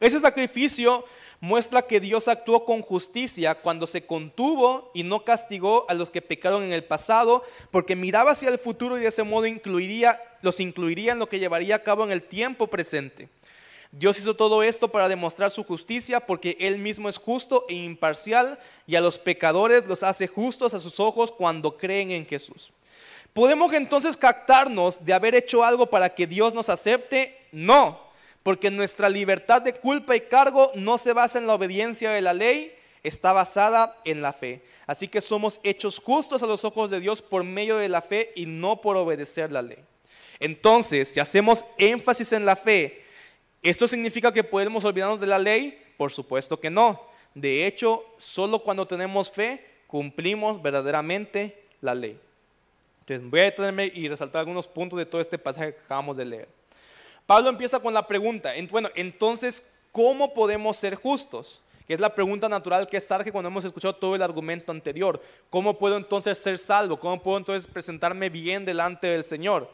Ese sacrificio muestra que Dios actuó con justicia cuando se contuvo y no castigó a los que pecaron en el pasado, porque miraba hacia el futuro y de ese modo incluiría, los incluiría en lo que llevaría a cabo en el tiempo presente. Dios hizo todo esto para demostrar su justicia porque Él mismo es justo e imparcial y a los pecadores los hace justos a sus ojos cuando creen en Jesús. ¿Podemos entonces captarnos de haber hecho algo para que Dios nos acepte? No, porque nuestra libertad de culpa y cargo no se basa en la obediencia de la ley, está basada en la fe. Así que somos hechos justos a los ojos de Dios por medio de la fe y no por obedecer la ley. Entonces, si hacemos énfasis en la fe, ¿Esto significa que podemos olvidarnos de la ley? Por supuesto que no. De hecho, solo cuando tenemos fe cumplimos verdaderamente la ley. Entonces voy a detenerme y resaltar algunos puntos de todo este pasaje que acabamos de leer. Pablo empieza con la pregunta, bueno, entonces, ¿cómo podemos ser justos? Que es la pregunta natural que surge cuando hemos escuchado todo el argumento anterior. ¿Cómo puedo entonces ser salvo? ¿Cómo puedo entonces presentarme bien delante del Señor?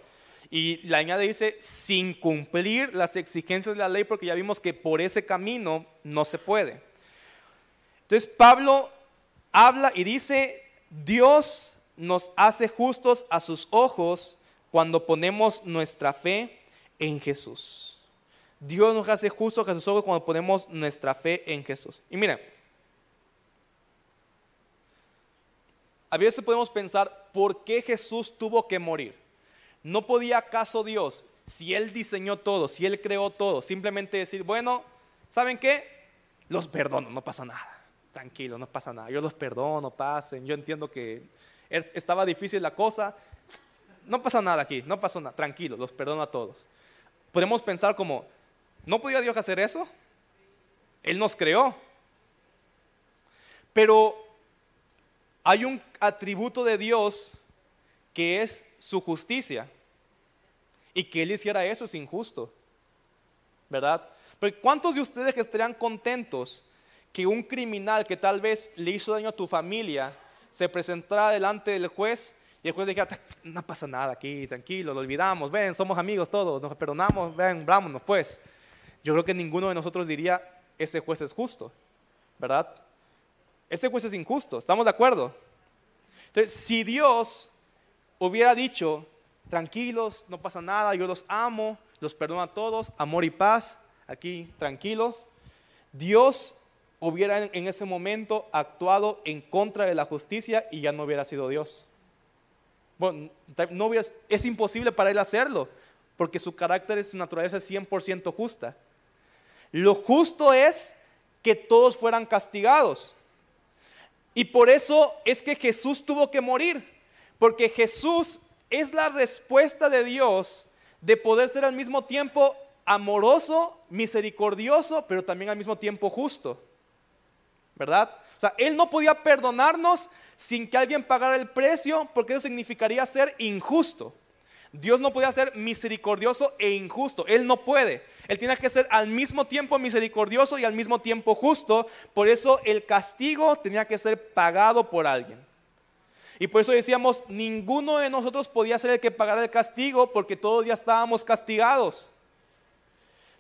Y la añade dice, sin cumplir las exigencias de la ley, porque ya vimos que por ese camino no se puede. Entonces Pablo habla y dice, Dios nos hace justos a sus ojos cuando ponemos nuestra fe en Jesús. Dios nos hace justos a sus ojos cuando ponemos nuestra fe en Jesús. Y mira, a veces podemos pensar, ¿por qué Jesús tuvo que morir? ¿No podía acaso Dios, si Él diseñó todo, si Él creó todo, simplemente decir, bueno, ¿saben qué? Los perdono, no pasa nada. Tranquilo, no pasa nada. Yo los perdono, pasen. Yo entiendo que er, estaba difícil la cosa. No pasa nada aquí, no pasa nada. Tranquilo, los perdono a todos. Podemos pensar como, ¿no podía Dios hacer eso? Él nos creó. Pero hay un atributo de Dios que es su justicia. Y que Él hiciera eso es injusto. ¿Verdad? Pero ¿cuántos de ustedes estarían contentos que un criminal que tal vez le hizo daño a tu familia se presentara delante del juez y el juez dijera, no pasa nada aquí, tranquilo, lo olvidamos, ven, somos amigos todos, nos perdonamos, ven, vámonos pues. Yo creo que ninguno de nosotros diría, ese juez es justo, ¿verdad? Ese juez es injusto, ¿estamos de acuerdo? Entonces, si Dios hubiera dicho, tranquilos, no pasa nada, yo los amo, los perdono a todos, amor y paz, aquí tranquilos, Dios hubiera en ese momento actuado en contra de la justicia y ya no hubiera sido Dios. Bueno, no es imposible para él hacerlo, porque su carácter y su naturaleza es 100% justa. Lo justo es que todos fueran castigados. Y por eso es que Jesús tuvo que morir, porque Jesús es la respuesta de Dios de poder ser al mismo tiempo amoroso, misericordioso, pero también al mismo tiempo justo. ¿Verdad? O sea, Él no podía perdonarnos sin que alguien pagara el precio, porque eso significaría ser injusto. Dios no podía ser misericordioso e injusto. Él no puede. Él tiene que ser al mismo tiempo misericordioso y al mismo tiempo justo. Por eso el castigo tenía que ser pagado por alguien. Y por eso decíamos, ninguno de nosotros podía ser el que pagara el castigo porque todos ya estábamos castigados.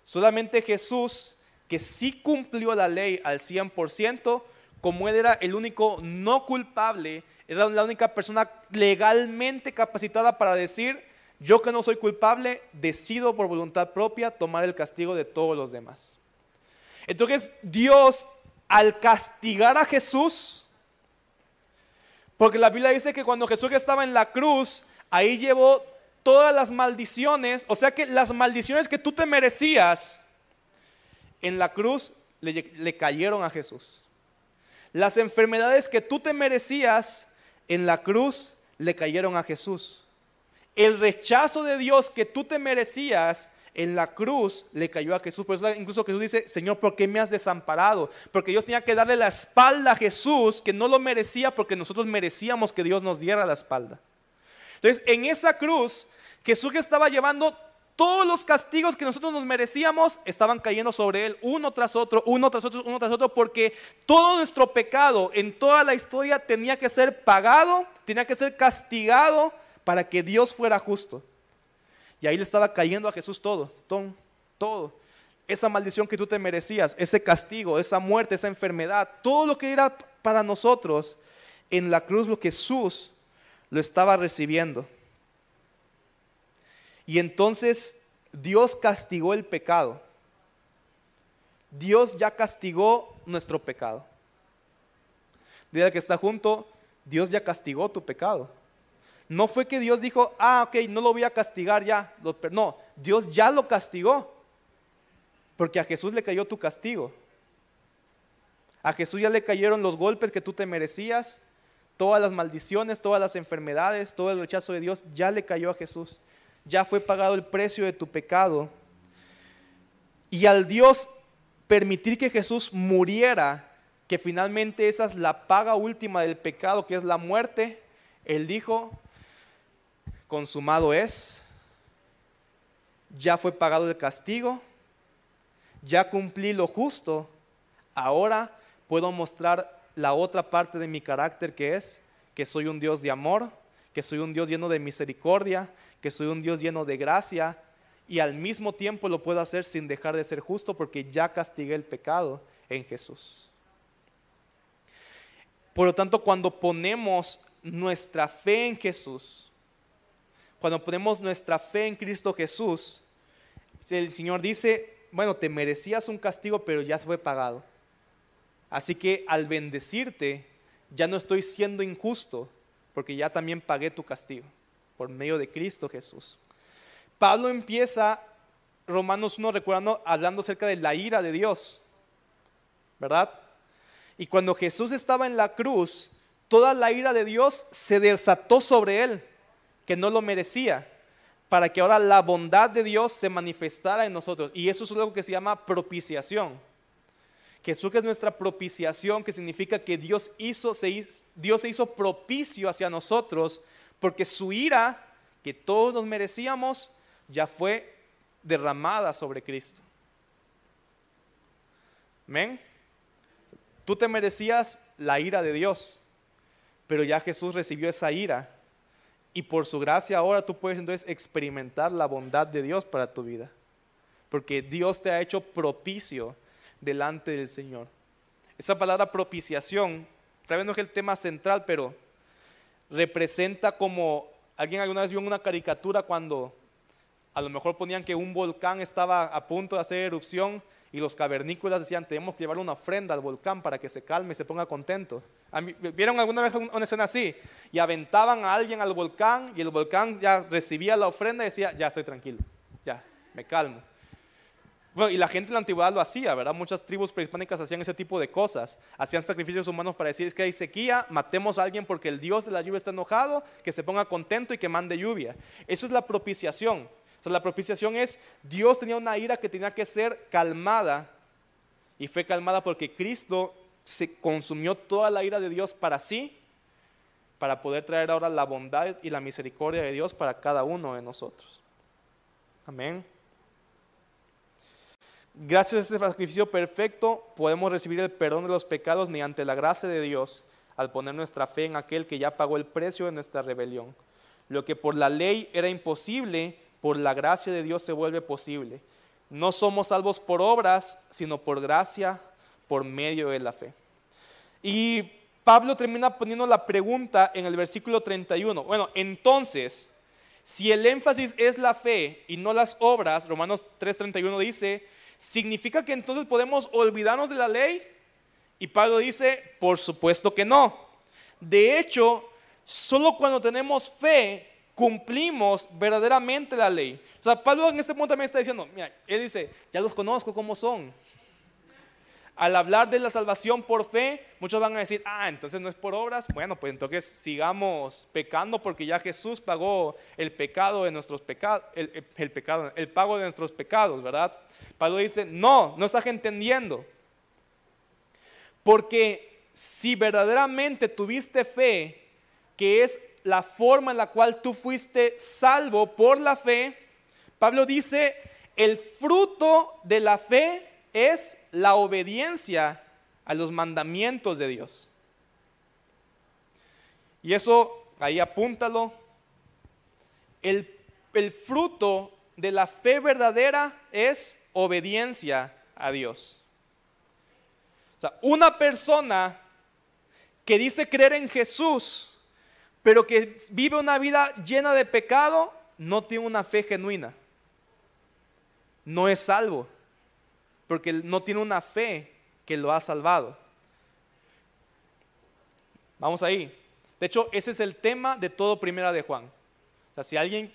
Solamente Jesús, que sí cumplió la ley al 100%, como él era el único no culpable, era la única persona legalmente capacitada para decir, yo que no soy culpable, decido por voluntad propia tomar el castigo de todos los demás. Entonces Dios, al castigar a Jesús, porque la Biblia dice que cuando Jesús estaba en la cruz, ahí llevó todas las maldiciones, o sea que las maldiciones que tú te merecías, en la cruz le, le cayeron a Jesús. Las enfermedades que tú te merecías, en la cruz le cayeron a Jesús. El rechazo de Dios que tú te merecías en la cruz le cayó a Jesús. Por eso incluso Jesús dice, Señor, ¿por qué me has desamparado? Porque Dios tenía que darle la espalda a Jesús, que no lo merecía porque nosotros merecíamos que Dios nos diera la espalda. Entonces, en esa cruz, Jesús estaba llevando todos los castigos que nosotros nos merecíamos, estaban cayendo sobre Él, uno tras otro, uno tras otro, uno tras otro, porque todo nuestro pecado en toda la historia tenía que ser pagado, tenía que ser castigado para que Dios fuera justo. Y ahí le estaba cayendo a Jesús todo, todo. Esa maldición que tú te merecías, ese castigo, esa muerte, esa enfermedad, todo lo que era para nosotros, en la cruz lo que Jesús lo estaba recibiendo. Y entonces Dios castigó el pecado. Dios ya castigó nuestro pecado. Dile que está junto, Dios ya castigó tu pecado. No fue que Dios dijo, ah, ok, no lo voy a castigar ya. No, Dios ya lo castigó. Porque a Jesús le cayó tu castigo. A Jesús ya le cayeron los golpes que tú te merecías, todas las maldiciones, todas las enfermedades, todo el rechazo de Dios, ya le cayó a Jesús. Ya fue pagado el precio de tu pecado. Y al Dios permitir que Jesús muriera, que finalmente esa es la paga última del pecado, que es la muerte, Él dijo, consumado es, ya fue pagado el castigo, ya cumplí lo justo, ahora puedo mostrar la otra parte de mi carácter que es que soy un Dios de amor, que soy un Dios lleno de misericordia, que soy un Dios lleno de gracia y al mismo tiempo lo puedo hacer sin dejar de ser justo porque ya castigué el pecado en Jesús. Por lo tanto, cuando ponemos nuestra fe en Jesús, cuando ponemos nuestra fe en Cristo Jesús, el Señor dice, bueno, te merecías un castigo, pero ya fue pagado. Así que al bendecirte, ya no estoy siendo injusto, porque ya también pagué tu castigo por medio de Cristo Jesús. Pablo empieza Romanos 1 recordando, hablando acerca de la ira de Dios, ¿verdad? Y cuando Jesús estaba en la cruz, toda la ira de Dios se desató sobre él, que no lo merecía, para que ahora la bondad de Dios se manifestara en nosotros. Y eso es algo que se llama propiciación. Jesús es nuestra propiciación, que significa que Dios, hizo, se Dios se hizo propicio hacia nosotros, porque su ira, que todos nos merecíamos, ya fue derramada sobre Cristo. Amén. Tú te merecías la ira de Dios, pero ya Jesús recibió esa ira. Y por su gracia ahora tú puedes entonces experimentar la bondad de Dios para tu vida. Porque Dios te ha hecho propicio delante del Señor. Esa palabra propiciación, tal vez no es el tema central, pero representa como, alguien alguna vez vio una caricatura cuando a lo mejor ponían que un volcán estaba a punto de hacer erupción y los cavernícolas decían, tenemos que llevar una ofrenda al volcán para que se calme y se ponga contento. ¿Vieron alguna vez una escena así? Y aventaban a alguien al volcán y el volcán ya recibía la ofrenda y decía, ya estoy tranquilo, ya, me calmo. Bueno, y la gente en la antigüedad lo hacía, ¿verdad? Muchas tribus prehispánicas hacían ese tipo de cosas. Hacían sacrificios humanos para decir, es que hay sequía, matemos a alguien porque el Dios de la lluvia está enojado, que se ponga contento y que mande lluvia. Eso es la propiciación la propiciación es, Dios tenía una ira que tenía que ser calmada y fue calmada porque Cristo se consumió toda la ira de Dios para sí, para poder traer ahora la bondad y la misericordia de Dios para cada uno de nosotros. Amén. Gracias a este sacrificio perfecto podemos recibir el perdón de los pecados mediante la gracia de Dios al poner nuestra fe en aquel que ya pagó el precio de nuestra rebelión. Lo que por la ley era imposible, por la gracia de Dios se vuelve posible. No somos salvos por obras, sino por gracia, por medio de la fe. Y Pablo termina poniendo la pregunta en el versículo 31. Bueno, entonces, si el énfasis es la fe y no las obras, Romanos 3:31 dice, ¿significa que entonces podemos olvidarnos de la ley? Y Pablo dice, por supuesto que no. De hecho, solo cuando tenemos fe cumplimos verdaderamente la ley. O sea, Pablo en este punto también está diciendo, mira, él dice, ya los conozco como son. Al hablar de la salvación por fe, muchos van a decir, ah, entonces no es por obras. Bueno, pues entonces sigamos pecando porque ya Jesús pagó el pecado de nuestros pecados, el, el, pecado, el pago de nuestros pecados, ¿verdad? Pablo dice, no, no estás entendiendo. Porque si verdaderamente tuviste fe, que es la forma en la cual tú fuiste salvo por la fe, Pablo dice, el fruto de la fe es la obediencia a los mandamientos de Dios. Y eso, ahí apúntalo, el, el fruto de la fe verdadera es obediencia a Dios. O sea, una persona que dice creer en Jesús, pero que vive una vida llena de pecado, no tiene una fe genuina. No es salvo, porque no tiene una fe que lo ha salvado. Vamos ahí. De hecho, ese es el tema de todo Primera de Juan. O sea, si alguien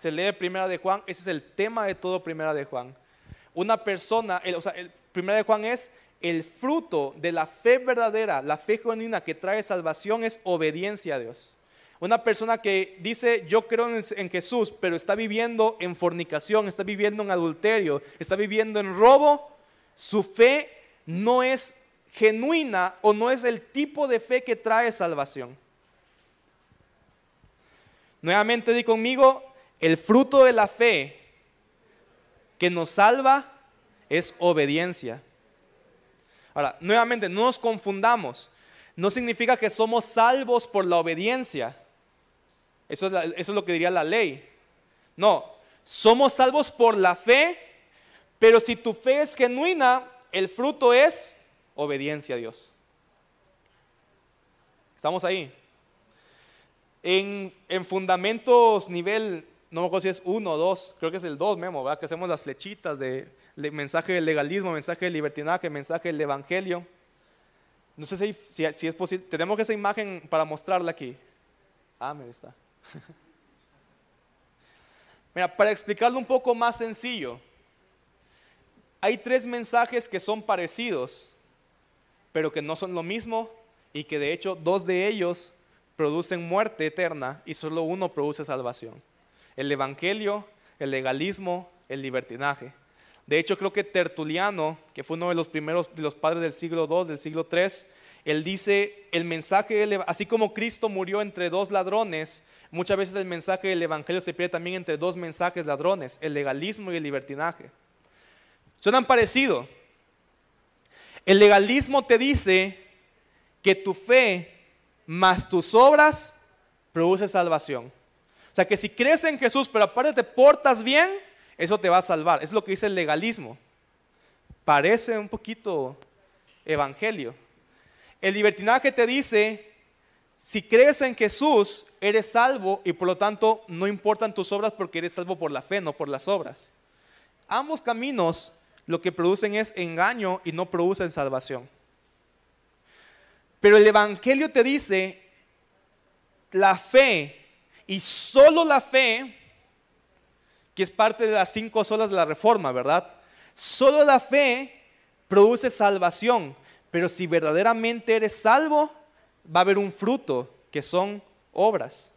se lee Primera de Juan, ese es el tema de todo Primera de Juan. Una persona, o sea, el Primera de Juan es el fruto de la fe verdadera, la fe genuina que trae salvación es obediencia a Dios. Una persona que dice, yo creo en, Jesús, pero está viviendo en fornicación, está viviendo en adulterio, está viviendo en robo, su fe no es genuina o no es el tipo de fe que trae salvación. Nuevamente di conmigo, el fruto de la fe que nos salva es obediencia. Ahora, nuevamente, no nos confundamos. No significa que somos salvos por la obediencia. Eso es, lo que diría la ley. No, somos salvos por la fe, pero si tu fe es genuina, el fruto es obediencia a Dios. Estamos ahí. En, fundamentos nivel, no me acuerdo si es uno o dos, creo que es el dos, Memo, ¿verdad? Que hacemos las flechitas de, mensaje del legalismo, mensaje de libertinaje, mensaje del evangelio. No sé si, si es posible, tenemos esa imagen para mostrarla aquí. Ah, mira, está. Mira, para explicarlo un poco más sencillo, hay tres mensajes que son parecidos, pero que no son lo mismo y que de hecho dos de ellos producen muerte eterna y solo uno produce salvación. El Evangelio, el legalismo, el libertinaje. De hecho, creo que Tertuliano, que fue uno de los primeros de los padres del siglo II, del siglo III, él dice, el mensaje, así como Cristo murió entre dos ladrones, muchas veces el mensaje del Evangelio se pierde también entre dos mensajes ladrones, el legalismo y el libertinaje. Suenan parecido. El legalismo te dice que tu fe más tus obras produce salvación. O sea que si crees en Jesús, pero aparte te portas bien, eso te va a salvar. Es lo que dice el legalismo. Parece un poquito evangelio. El libertinaje te dice, si crees en Jesús, eres salvo y por lo tanto no importan tus obras porque eres salvo por la fe, no por las obras. Ambos caminos lo que producen es engaño y no producen salvación. Pero el Evangelio te dice, la fe y solo la fe, que es parte de las cinco solas de la reforma, ¿verdad? Solo la fe produce salvación. Pero si verdaderamente eres salvo, va a haber un fruto que son obras.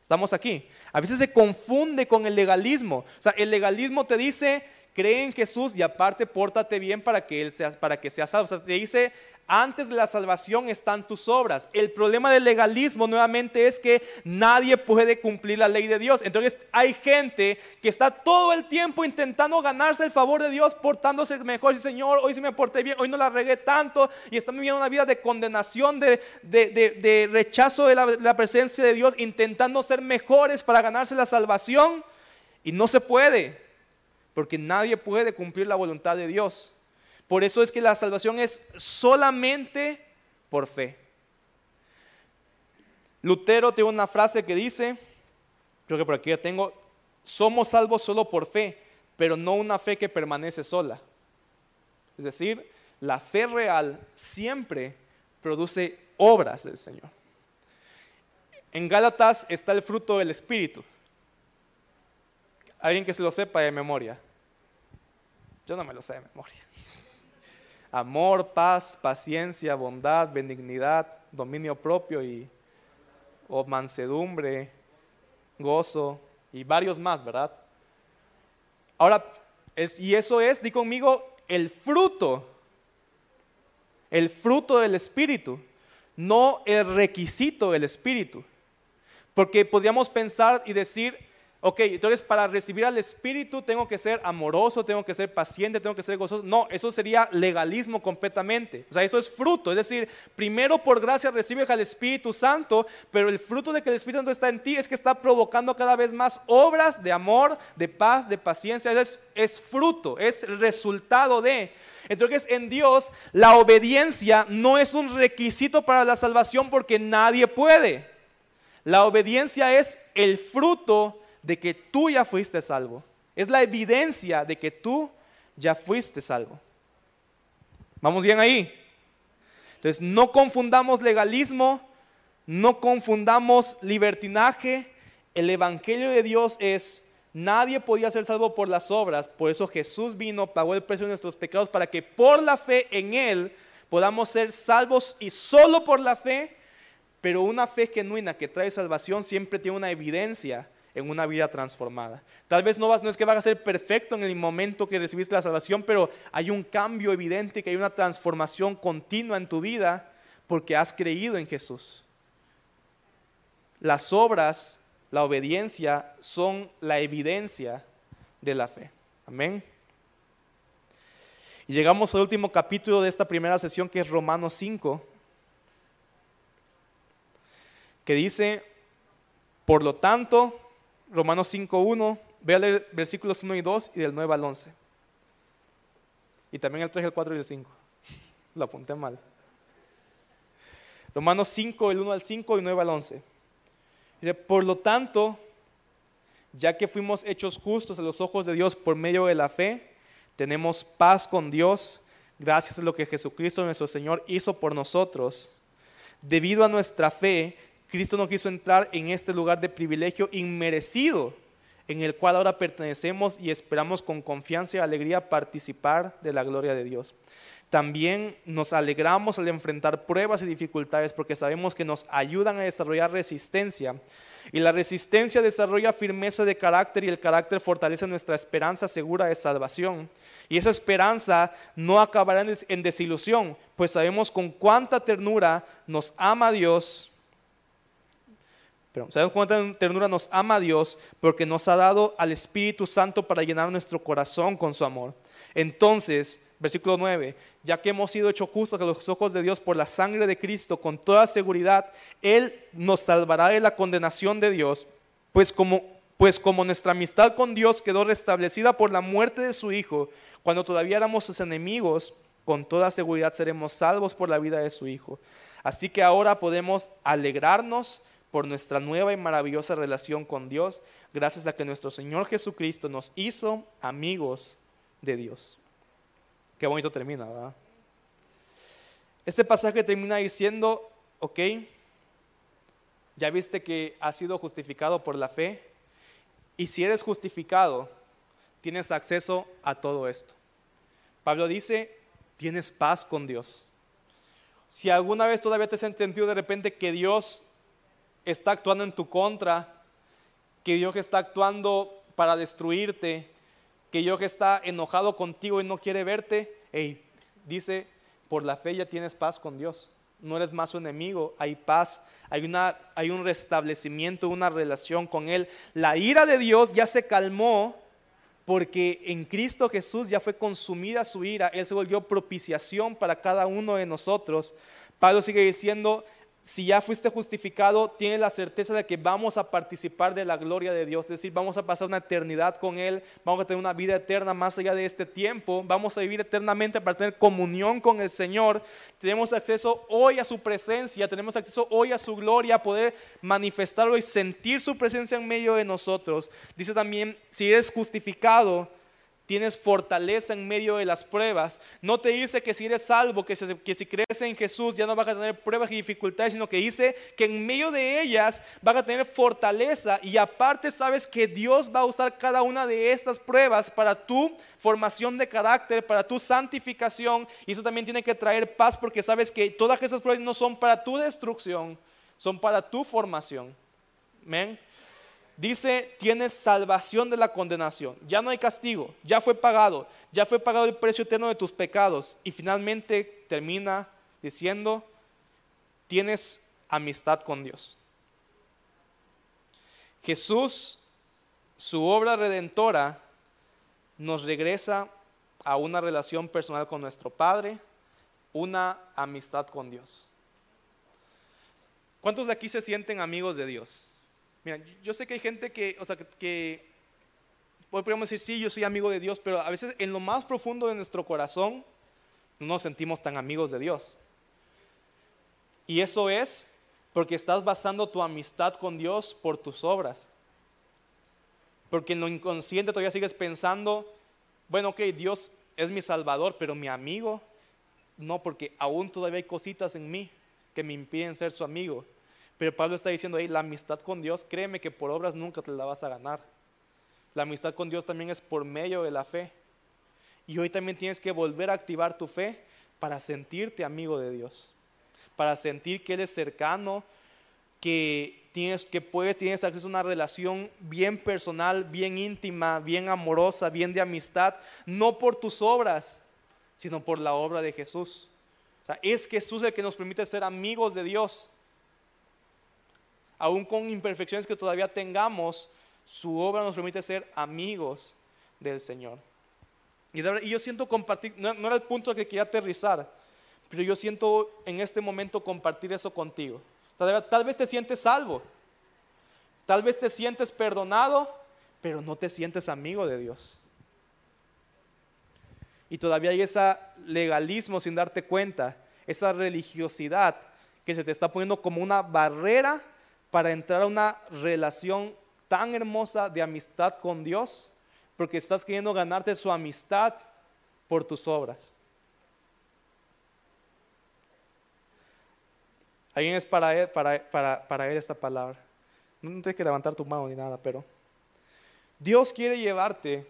Estamos aquí. A veces se confunde con el legalismo. O sea, el legalismo te dice, cree en Jesús y aparte pórtate bien para que él sea, para que seas salvo. O sea, te dice, antes de la salvación están tus obras. El problema del legalismo nuevamente es que nadie puede cumplir la ley de Dios. Entonces hay gente que está todo el tiempo intentando ganarse el favor de Dios, portándose mejor. Y Señor, hoy sí me porté bien, hoy no la regué tanto. Y están viviendo una vida de condenación, de, rechazo de la presencia de Dios, intentando ser mejores para ganarse la salvación. Y no se puede, porque nadie puede cumplir la voluntad de Dios. Por eso es que la salvación es solamente por fe. Lutero tiene una frase que dice, creo que por aquí ya tengo, somos salvos solo por fe, pero no una fe que permanece sola. Es decir, la fe real siempre produce obras del Señor. En Gálatas está el fruto del Espíritu. Alguien que se lo sepa de memoria. Yo no me lo sé de memoria amor, paz, paciencia, bondad, benignidad, dominio propio y o mansedumbre, gozo y varios más, ¿verdad? Ahora, y eso es, di conmigo, el fruto, el fruto del Espíritu, no el requisito del Espíritu. Porque podríamos pensar y decir, ok, entonces para recibir al Espíritu tengo que ser amoroso, tengo que ser paciente, tengo que ser gozoso. No, eso sería legalismo completamente. O sea, eso es fruto. Es decir, primero por gracia recibes al Espíritu Santo, pero el fruto de que el Espíritu Santo está en ti es que está provocando cada vez más obras de amor, de paz, de paciencia. Es, es fruto, es resultado de... Entonces en Dios la obediencia no es un requisito para la salvación porque nadie puede. La obediencia es el fruto de que tú ya fuiste salvo. Es la evidencia de que tú ya fuiste salvo. ¿Vamos bien ahí? Entonces, no confundamos legalismo, no confundamos libertinaje. El Evangelio de Dios es, nadie podía ser salvo por las obras, por eso Jesús vino, pagó el precio de nuestros pecados para que por la fe en Él podamos ser salvos y solo por la fe, pero una fe genuina que trae salvación siempre tiene una evidencia en una vida transformada. Tal vez no, vas, es que vas a ser perfecto en el momento que recibiste la salvación, pero hay un cambio evidente, que hay una transformación continua en tu vida porque has creído en Jesús. Las obras, la obediencia son la evidencia de la fe. Amén. Y llegamos al último capítulo de esta primera sesión que es Romanos 5, que dice, por lo tanto, Romanos 5.1, ve a leer versículos 1 y 2 y del 9 al 11. Y también el 3, el 4 y el 5. Lo apunté mal. Romanos 5, el 1 al 5 y 9 al 11. Dice, por lo tanto, ya que fuimos hechos justos a los ojos de Dios por medio de la fe, tenemos paz con Dios gracias a lo que Jesucristo nuestro Señor hizo por nosotros. Debido a nuestra fe, Cristo no quiso entrar en este lugar de privilegio inmerecido en el cual ahora pertenecemos y esperamos con confianza y alegría participar de la gloria de Dios. También nos alegramos al enfrentar pruebas y dificultades porque sabemos que nos ayudan a desarrollar resistencia y la resistencia desarrolla firmeza de carácter y el carácter fortalece nuestra esperanza segura de salvación. Y esa esperanza no acabará en desilusión, pues sabemos con cuánta ternura nos ama Dios pero sabemos cuánta ternura nos ama Dios porque nos ha dado al Espíritu Santo para llenar nuestro corazón con su amor. Entonces, versículo 9, ya que hemos sido hechos justos a los ojos de Dios por la sangre de Cristo, con toda seguridad, Él nos salvará de la condenación de Dios, pues como, pues como nuestra amistad con Dios quedó restablecida por la muerte de su Hijo, cuando todavía éramos sus enemigos, con toda seguridad seremos salvos por la vida de su Hijo. Así que ahora podemos alegrarnos por nuestra nueva y maravillosa relación con Dios, gracias a que nuestro Señor Jesucristo nos hizo amigos de Dios. Qué bonito termina, ¿verdad? Este pasaje termina diciendo, ok, ya viste que has sido justificado por la fe, y si eres justificado, tienes acceso a todo esto. Pablo dice, tienes paz con Dios. Si alguna vez todavía te has sentido de repente que Dios está actuando en tu contra, que Dios está actuando para destruirte, que Dios está enojado contigo y no quiere verte, hey, dice, por la fe ya tienes paz con Dios. No eres más su enemigo, hay paz, hay, una, hay un restablecimiento, una relación con Él. La ira de Dios ya se calmó porque en Cristo Jesús ya fue consumida su ira, Él se volvió propiciación para cada uno de nosotros. Pablo sigue diciendo, si ya fuiste justificado, tienes la certeza de que vamos a participar de la gloria de Dios, es decir, vamos a pasar una eternidad con Él, vamos a tener una vida eterna más allá de este tiempo, vamos a vivir eternamente para tener comunión con el Señor, tenemos acceso hoy a su presencia, tenemos acceso hoy a su gloria, poder manifestarlo y sentir su presencia en medio de nosotros. Dice también, si eres justificado, tienes fortaleza en medio de las pruebas. No te dice que si eres salvo, que si, que crees en Jesús ya no vas a tener pruebas y dificultades, sino que dice que en medio de ellas vas a tener fortaleza y aparte sabes que Dios va a usar cada una de estas pruebas para tu formación de carácter, para tu santificación y eso también tiene que traer paz porque sabes que todas esas pruebas no son para tu destrucción, son para tu formación. Amén. Dice, tienes salvación de la condenación. Ya no hay castigo, ya fue pagado, ya fue pagado el precio eterno de tus pecados. Y finalmente termina diciendo, tienes amistad con Dios. Jesús, su obra redentora, nos regresa a una relación personal con nuestro Padre, una amistad con Dios. ¿Cuántos de aquí se sienten amigos de Dios? Mira, yo sé que hay gente que, o sea, que, podríamos decir, sí, yo soy amigo de Dios, pero a veces en lo más profundo de nuestro corazón no nos sentimos tan amigos de Dios. Y eso es porque estás basando tu amistad con Dios por tus obras. Porque en lo inconsciente todavía sigues pensando, bueno, ok, Dios es mi salvador, pero mi amigo, no, porque aún todavía hay cositas en mí que me impiden ser su amigo. Pero Pablo está diciendo ahí, la amistad con Dios, créeme que por obras nunca te la vas a ganar. La amistad con Dios también es por medio de la fe. Y hoy también tienes que volver a activar tu fe para sentirte amigo de Dios. Para sentir que eres cercano, que tienes, que puedes, tienes acceso a una relación bien personal, bien íntima, bien amorosa, bien de amistad, no por tus obras, sino por la obra de Jesús. O sea, es Jesús el que nos permite ser amigos de Dios aún con imperfecciones que todavía tengamos, su obra nos permite ser amigos del Señor. Y, yo siento compartir, no, era el punto que quería aterrizar, pero yo siento en este momento compartir eso contigo. Tal, vez te sientes salvo, tal vez te sientes perdonado, pero no te sientes amigo de Dios. Y todavía hay ese legalismo sin darte cuenta, esa religiosidad que se te está poniendo como una barrera para entrar a una relación tan hermosa de amistad con Dios, porque estás queriendo ganarte su amistad por tus obras. Alguien es para él, para, para, para él esta palabra. No tienes que levantar tu mano ni nada, pero Dios quiere llevarte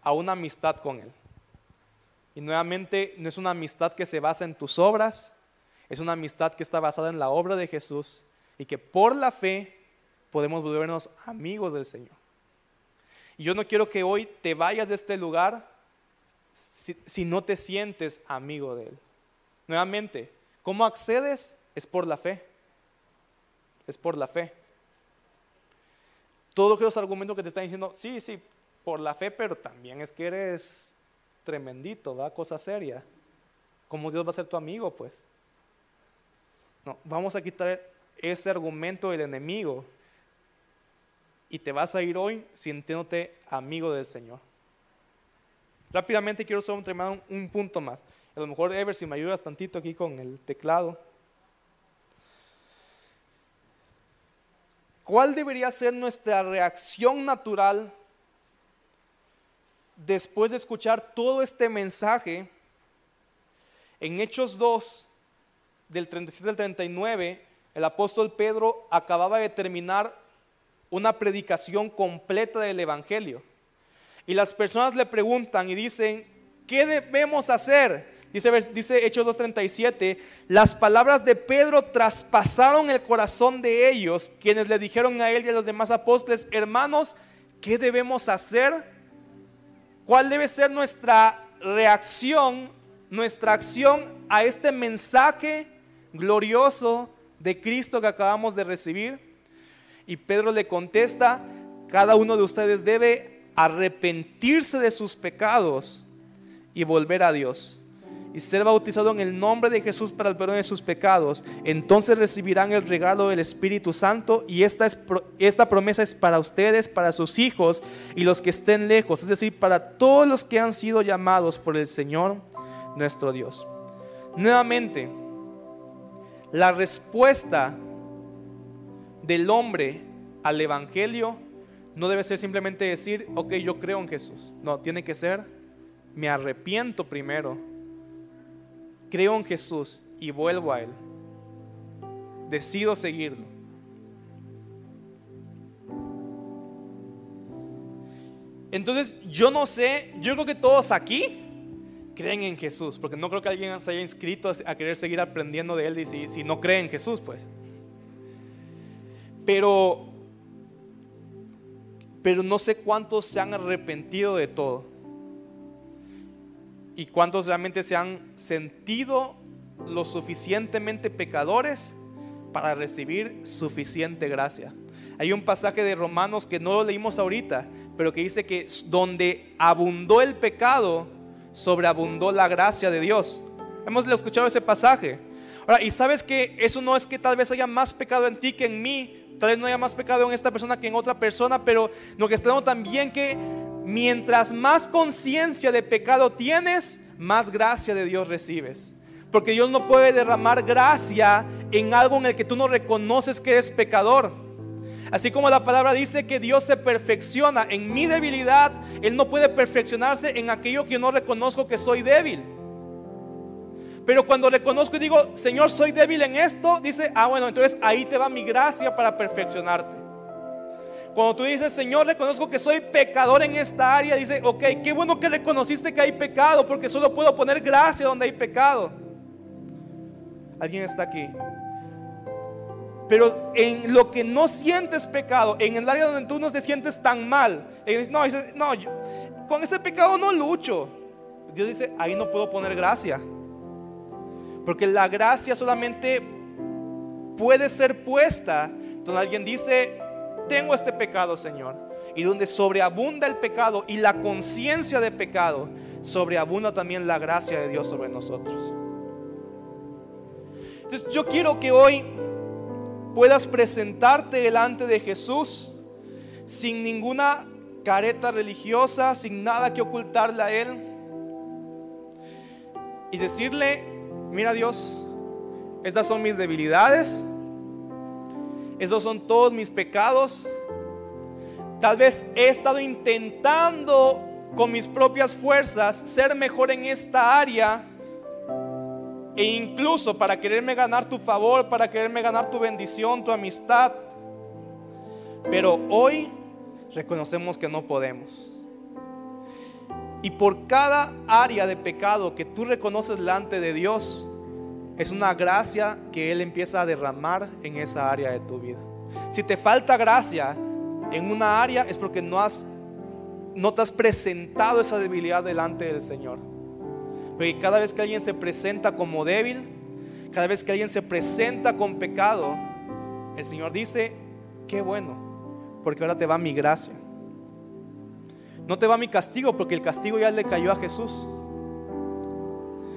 a una amistad con Él. Y nuevamente no es una amistad que se basa en tus obras, es una amistad que está basada en la obra de Jesús y que por la fe podemos volvernos amigos del Señor. Y yo no quiero que hoy te vayas de este lugar si, no te sientes amigo de Él. Nuevamente, ¿cómo accedes? Es por la fe. Es por la fe. Todos los argumentos que te están diciendo, sí, sí, por la fe, pero también es que eres tremendito, ¿va? Cosa seria. ¿Cómo Dios va a ser tu amigo, pues? No, vamos a quitar ese argumento del enemigo y te vas a ir hoy sintiéndote amigo del Señor. Rápidamente quiero solo terminar un punto más. A lo mejor, Ever, si me ayudas tantito aquí con el teclado. ¿Cuál debería ser nuestra reacción natural después de escuchar todo este mensaje? En Hechos 2, del 37 al 39, el apóstol Pedro acababa de terminar una predicación completa del Evangelio. Y las personas le preguntan y dicen, ¿qué debemos hacer? Dice, dice Hechos 2.37, las palabras de Pedro traspasaron el corazón de ellos, quienes le dijeron a él y a los demás apóstoles, hermanos, ¿qué debemos hacer? ¿Cuál debe ser nuestra reacción, nuestra acción a este mensaje glorioso de Cristo que acabamos de recibir? Y Pedro le contesta, cada uno de ustedes debe arrepentirse de sus pecados y volver a Dios y ser bautizado en el nombre de Jesús para el perdón de sus pecados, entonces recibirán el regalo del Espíritu Santo y esta, es, esta promesa es para ustedes, para sus hijos y los que estén lejos, es decir, para todos los que han sido llamados por el Señor nuestro Dios. Nuevamente, la respuesta del hombre al Evangelio no debe ser simplemente decir, ok, yo creo en Jesús. No, tiene que ser, me arrepiento primero creo en Jesús y vuelvo a Él. Decido seguirlo. Entonces, yo no sé, yo creo que todos aquí creen en Jesús, porque no creo que alguien se haya inscrito a querer seguir aprendiendo de Él si no cree en Jesús, pues. Pero, pero no sé cuántos se han arrepentido de todo y cuántos realmente se han sentido lo suficientemente pecadores para recibir suficiente gracia. Hay un pasaje de Romanos que no lo leímos ahorita, pero que dice que donde abundó el pecado, sobreabundó la gracia de Dios. Hemos escuchado ese pasaje. Ahora, y sabes que eso no es que tal vez haya más pecado en ti que en mí, tal vez no haya más pecado en esta persona que en otra persona, pero lo que está también que mientras más conciencia de pecado tienes, más gracia de Dios recibes. Porque Dios no puede derramar gracia en algo en el que tú no reconoces que eres pecador. Así como la palabra dice que Dios se perfecciona en mi debilidad, Él no puede perfeccionarse en aquello que no reconozco que soy débil. Pero cuando reconozco y digo, Señor, soy débil en esto, dice, ah, bueno, entonces ahí te va mi gracia para perfeccionarte. Cuando tú dices, Señor, reconozco que soy pecador en esta área, dice, ok, qué bueno que reconociste que hay pecado, porque solo puedo poner gracia donde hay pecado. Alguien está aquí. Pero en lo que no sientes pecado, en el área donde tú no te sientes tan mal, no, no con ese pecado no lucho. Dios dice, ahí no puedo poner gracia. Porque la gracia solamente puede ser puesta. Entonces alguien dice, tengo este pecado, Señor. Y donde sobreabunda el pecado y la conciencia de pecado, sobreabunda también la gracia de Dios sobre nosotros. Entonces yo quiero que hoy puedas presentarte delante de Jesús sin ninguna careta religiosa, sin nada que ocultarle a Él. Y decirle, mira Dios, estas son mis debilidades esos son todos mis pecados. Tal vez he estado intentando con mis propias fuerzas ser mejor en esta área. E incluso para quererme ganar tu favor, para quererme ganar tu bendición, tu amistad. Pero hoy reconocemos que no podemos. Y por cada área de pecado que tú reconoces delante de Dios, es una gracia que Él empieza a derramar en esa área de tu vida. Si te falta gracia en una área es porque no has no te has presentado esa debilidad delante del Señor. Porque cada vez que alguien se presenta como débil, cada vez que alguien se presenta con pecado, el Señor dice, qué bueno, porque ahora te va mi gracia. No te va mi castigo, porque el castigo ya le cayó a Jesús.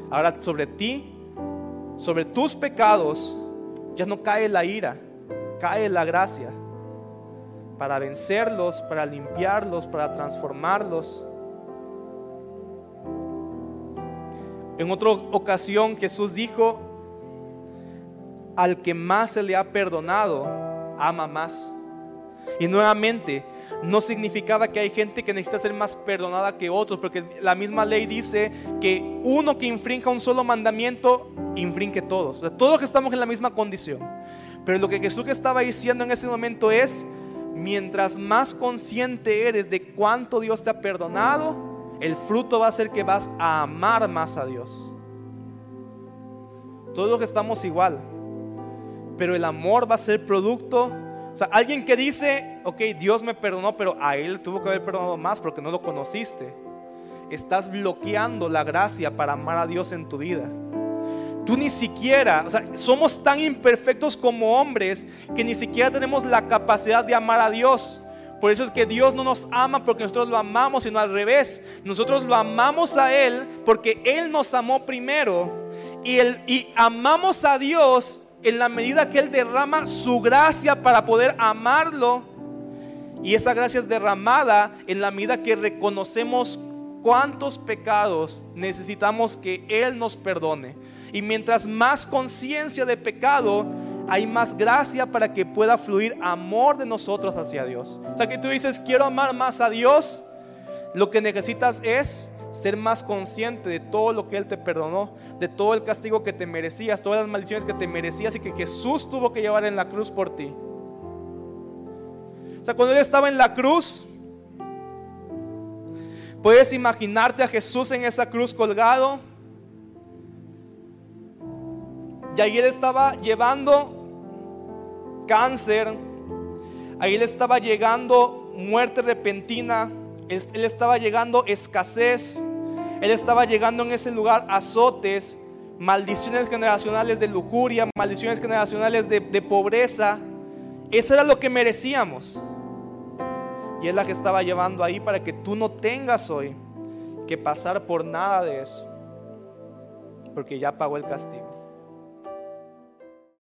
Ahora sobre ti, sobre tus pecados, ya no cae la ira, cae la gracia para vencerlos, para limpiarlos, para transformarlos. En otra ocasión Jesús dijo, al que más se le ha perdonado, ama más. Y nuevamente, no significaba que hay gente que necesita ser más perdonada que otros, porque la misma ley dice que uno que infrinja un solo mandamiento, infringe todos. todos estamos en la misma condición. Pero lo que Jesús estaba diciendo en ese momento es, mientras más consciente eres de cuánto Dios te ha perdonado, el fruto va a ser que vas a amar más a Dios. Todos estamos igual, pero el amor va a ser producto. O sea, alguien que dice, ok, Dios me perdonó, pero a él tuvo que haber perdonado más porque no lo conociste. Estás bloqueando la gracia para amar a Dios en tu vida. Tú ni siquiera, o sea, somos tan imperfectos como hombres que ni siquiera tenemos la capacidad de amar a Dios. Por eso es que Dios no nos ama porque nosotros lo amamos, sino al revés. Nosotros lo amamos a Él porque Él nos amó primero. Y, amamos a Dios en la medida que Él derrama su gracia para poder amarlo. Y esa gracia es derramada en la medida que reconocemos cuántos pecados necesitamos que Él nos perdone. Y mientras más conciencia de pecado, hay más gracia para que pueda fluir amor de nosotros hacia Dios. O sea que tú dices, quiero amar más a Dios, lo que necesitas es ser más consciente de todo lo que Él te perdonó, de todo el castigo que te merecías, todas las maldiciones que te merecías y que Jesús tuvo que llevar en la cruz por ti. O sea, cuando Él estaba en la cruz, puedes imaginarte a Jesús en esa cruz colgado y ahí él estaba llevando cáncer, ahí él estaba llegando muerte repentina, él estaba llegando escasez, él estaba llegando en ese lugar azotes, maldiciones generacionales de lujuria, maldiciones generacionales de, de pobreza. Eso era lo que merecíamos. Y es la que estaba llevando ahí para que tú no tengas hoy que pasar por nada de eso. Porque ya pagó el castigo.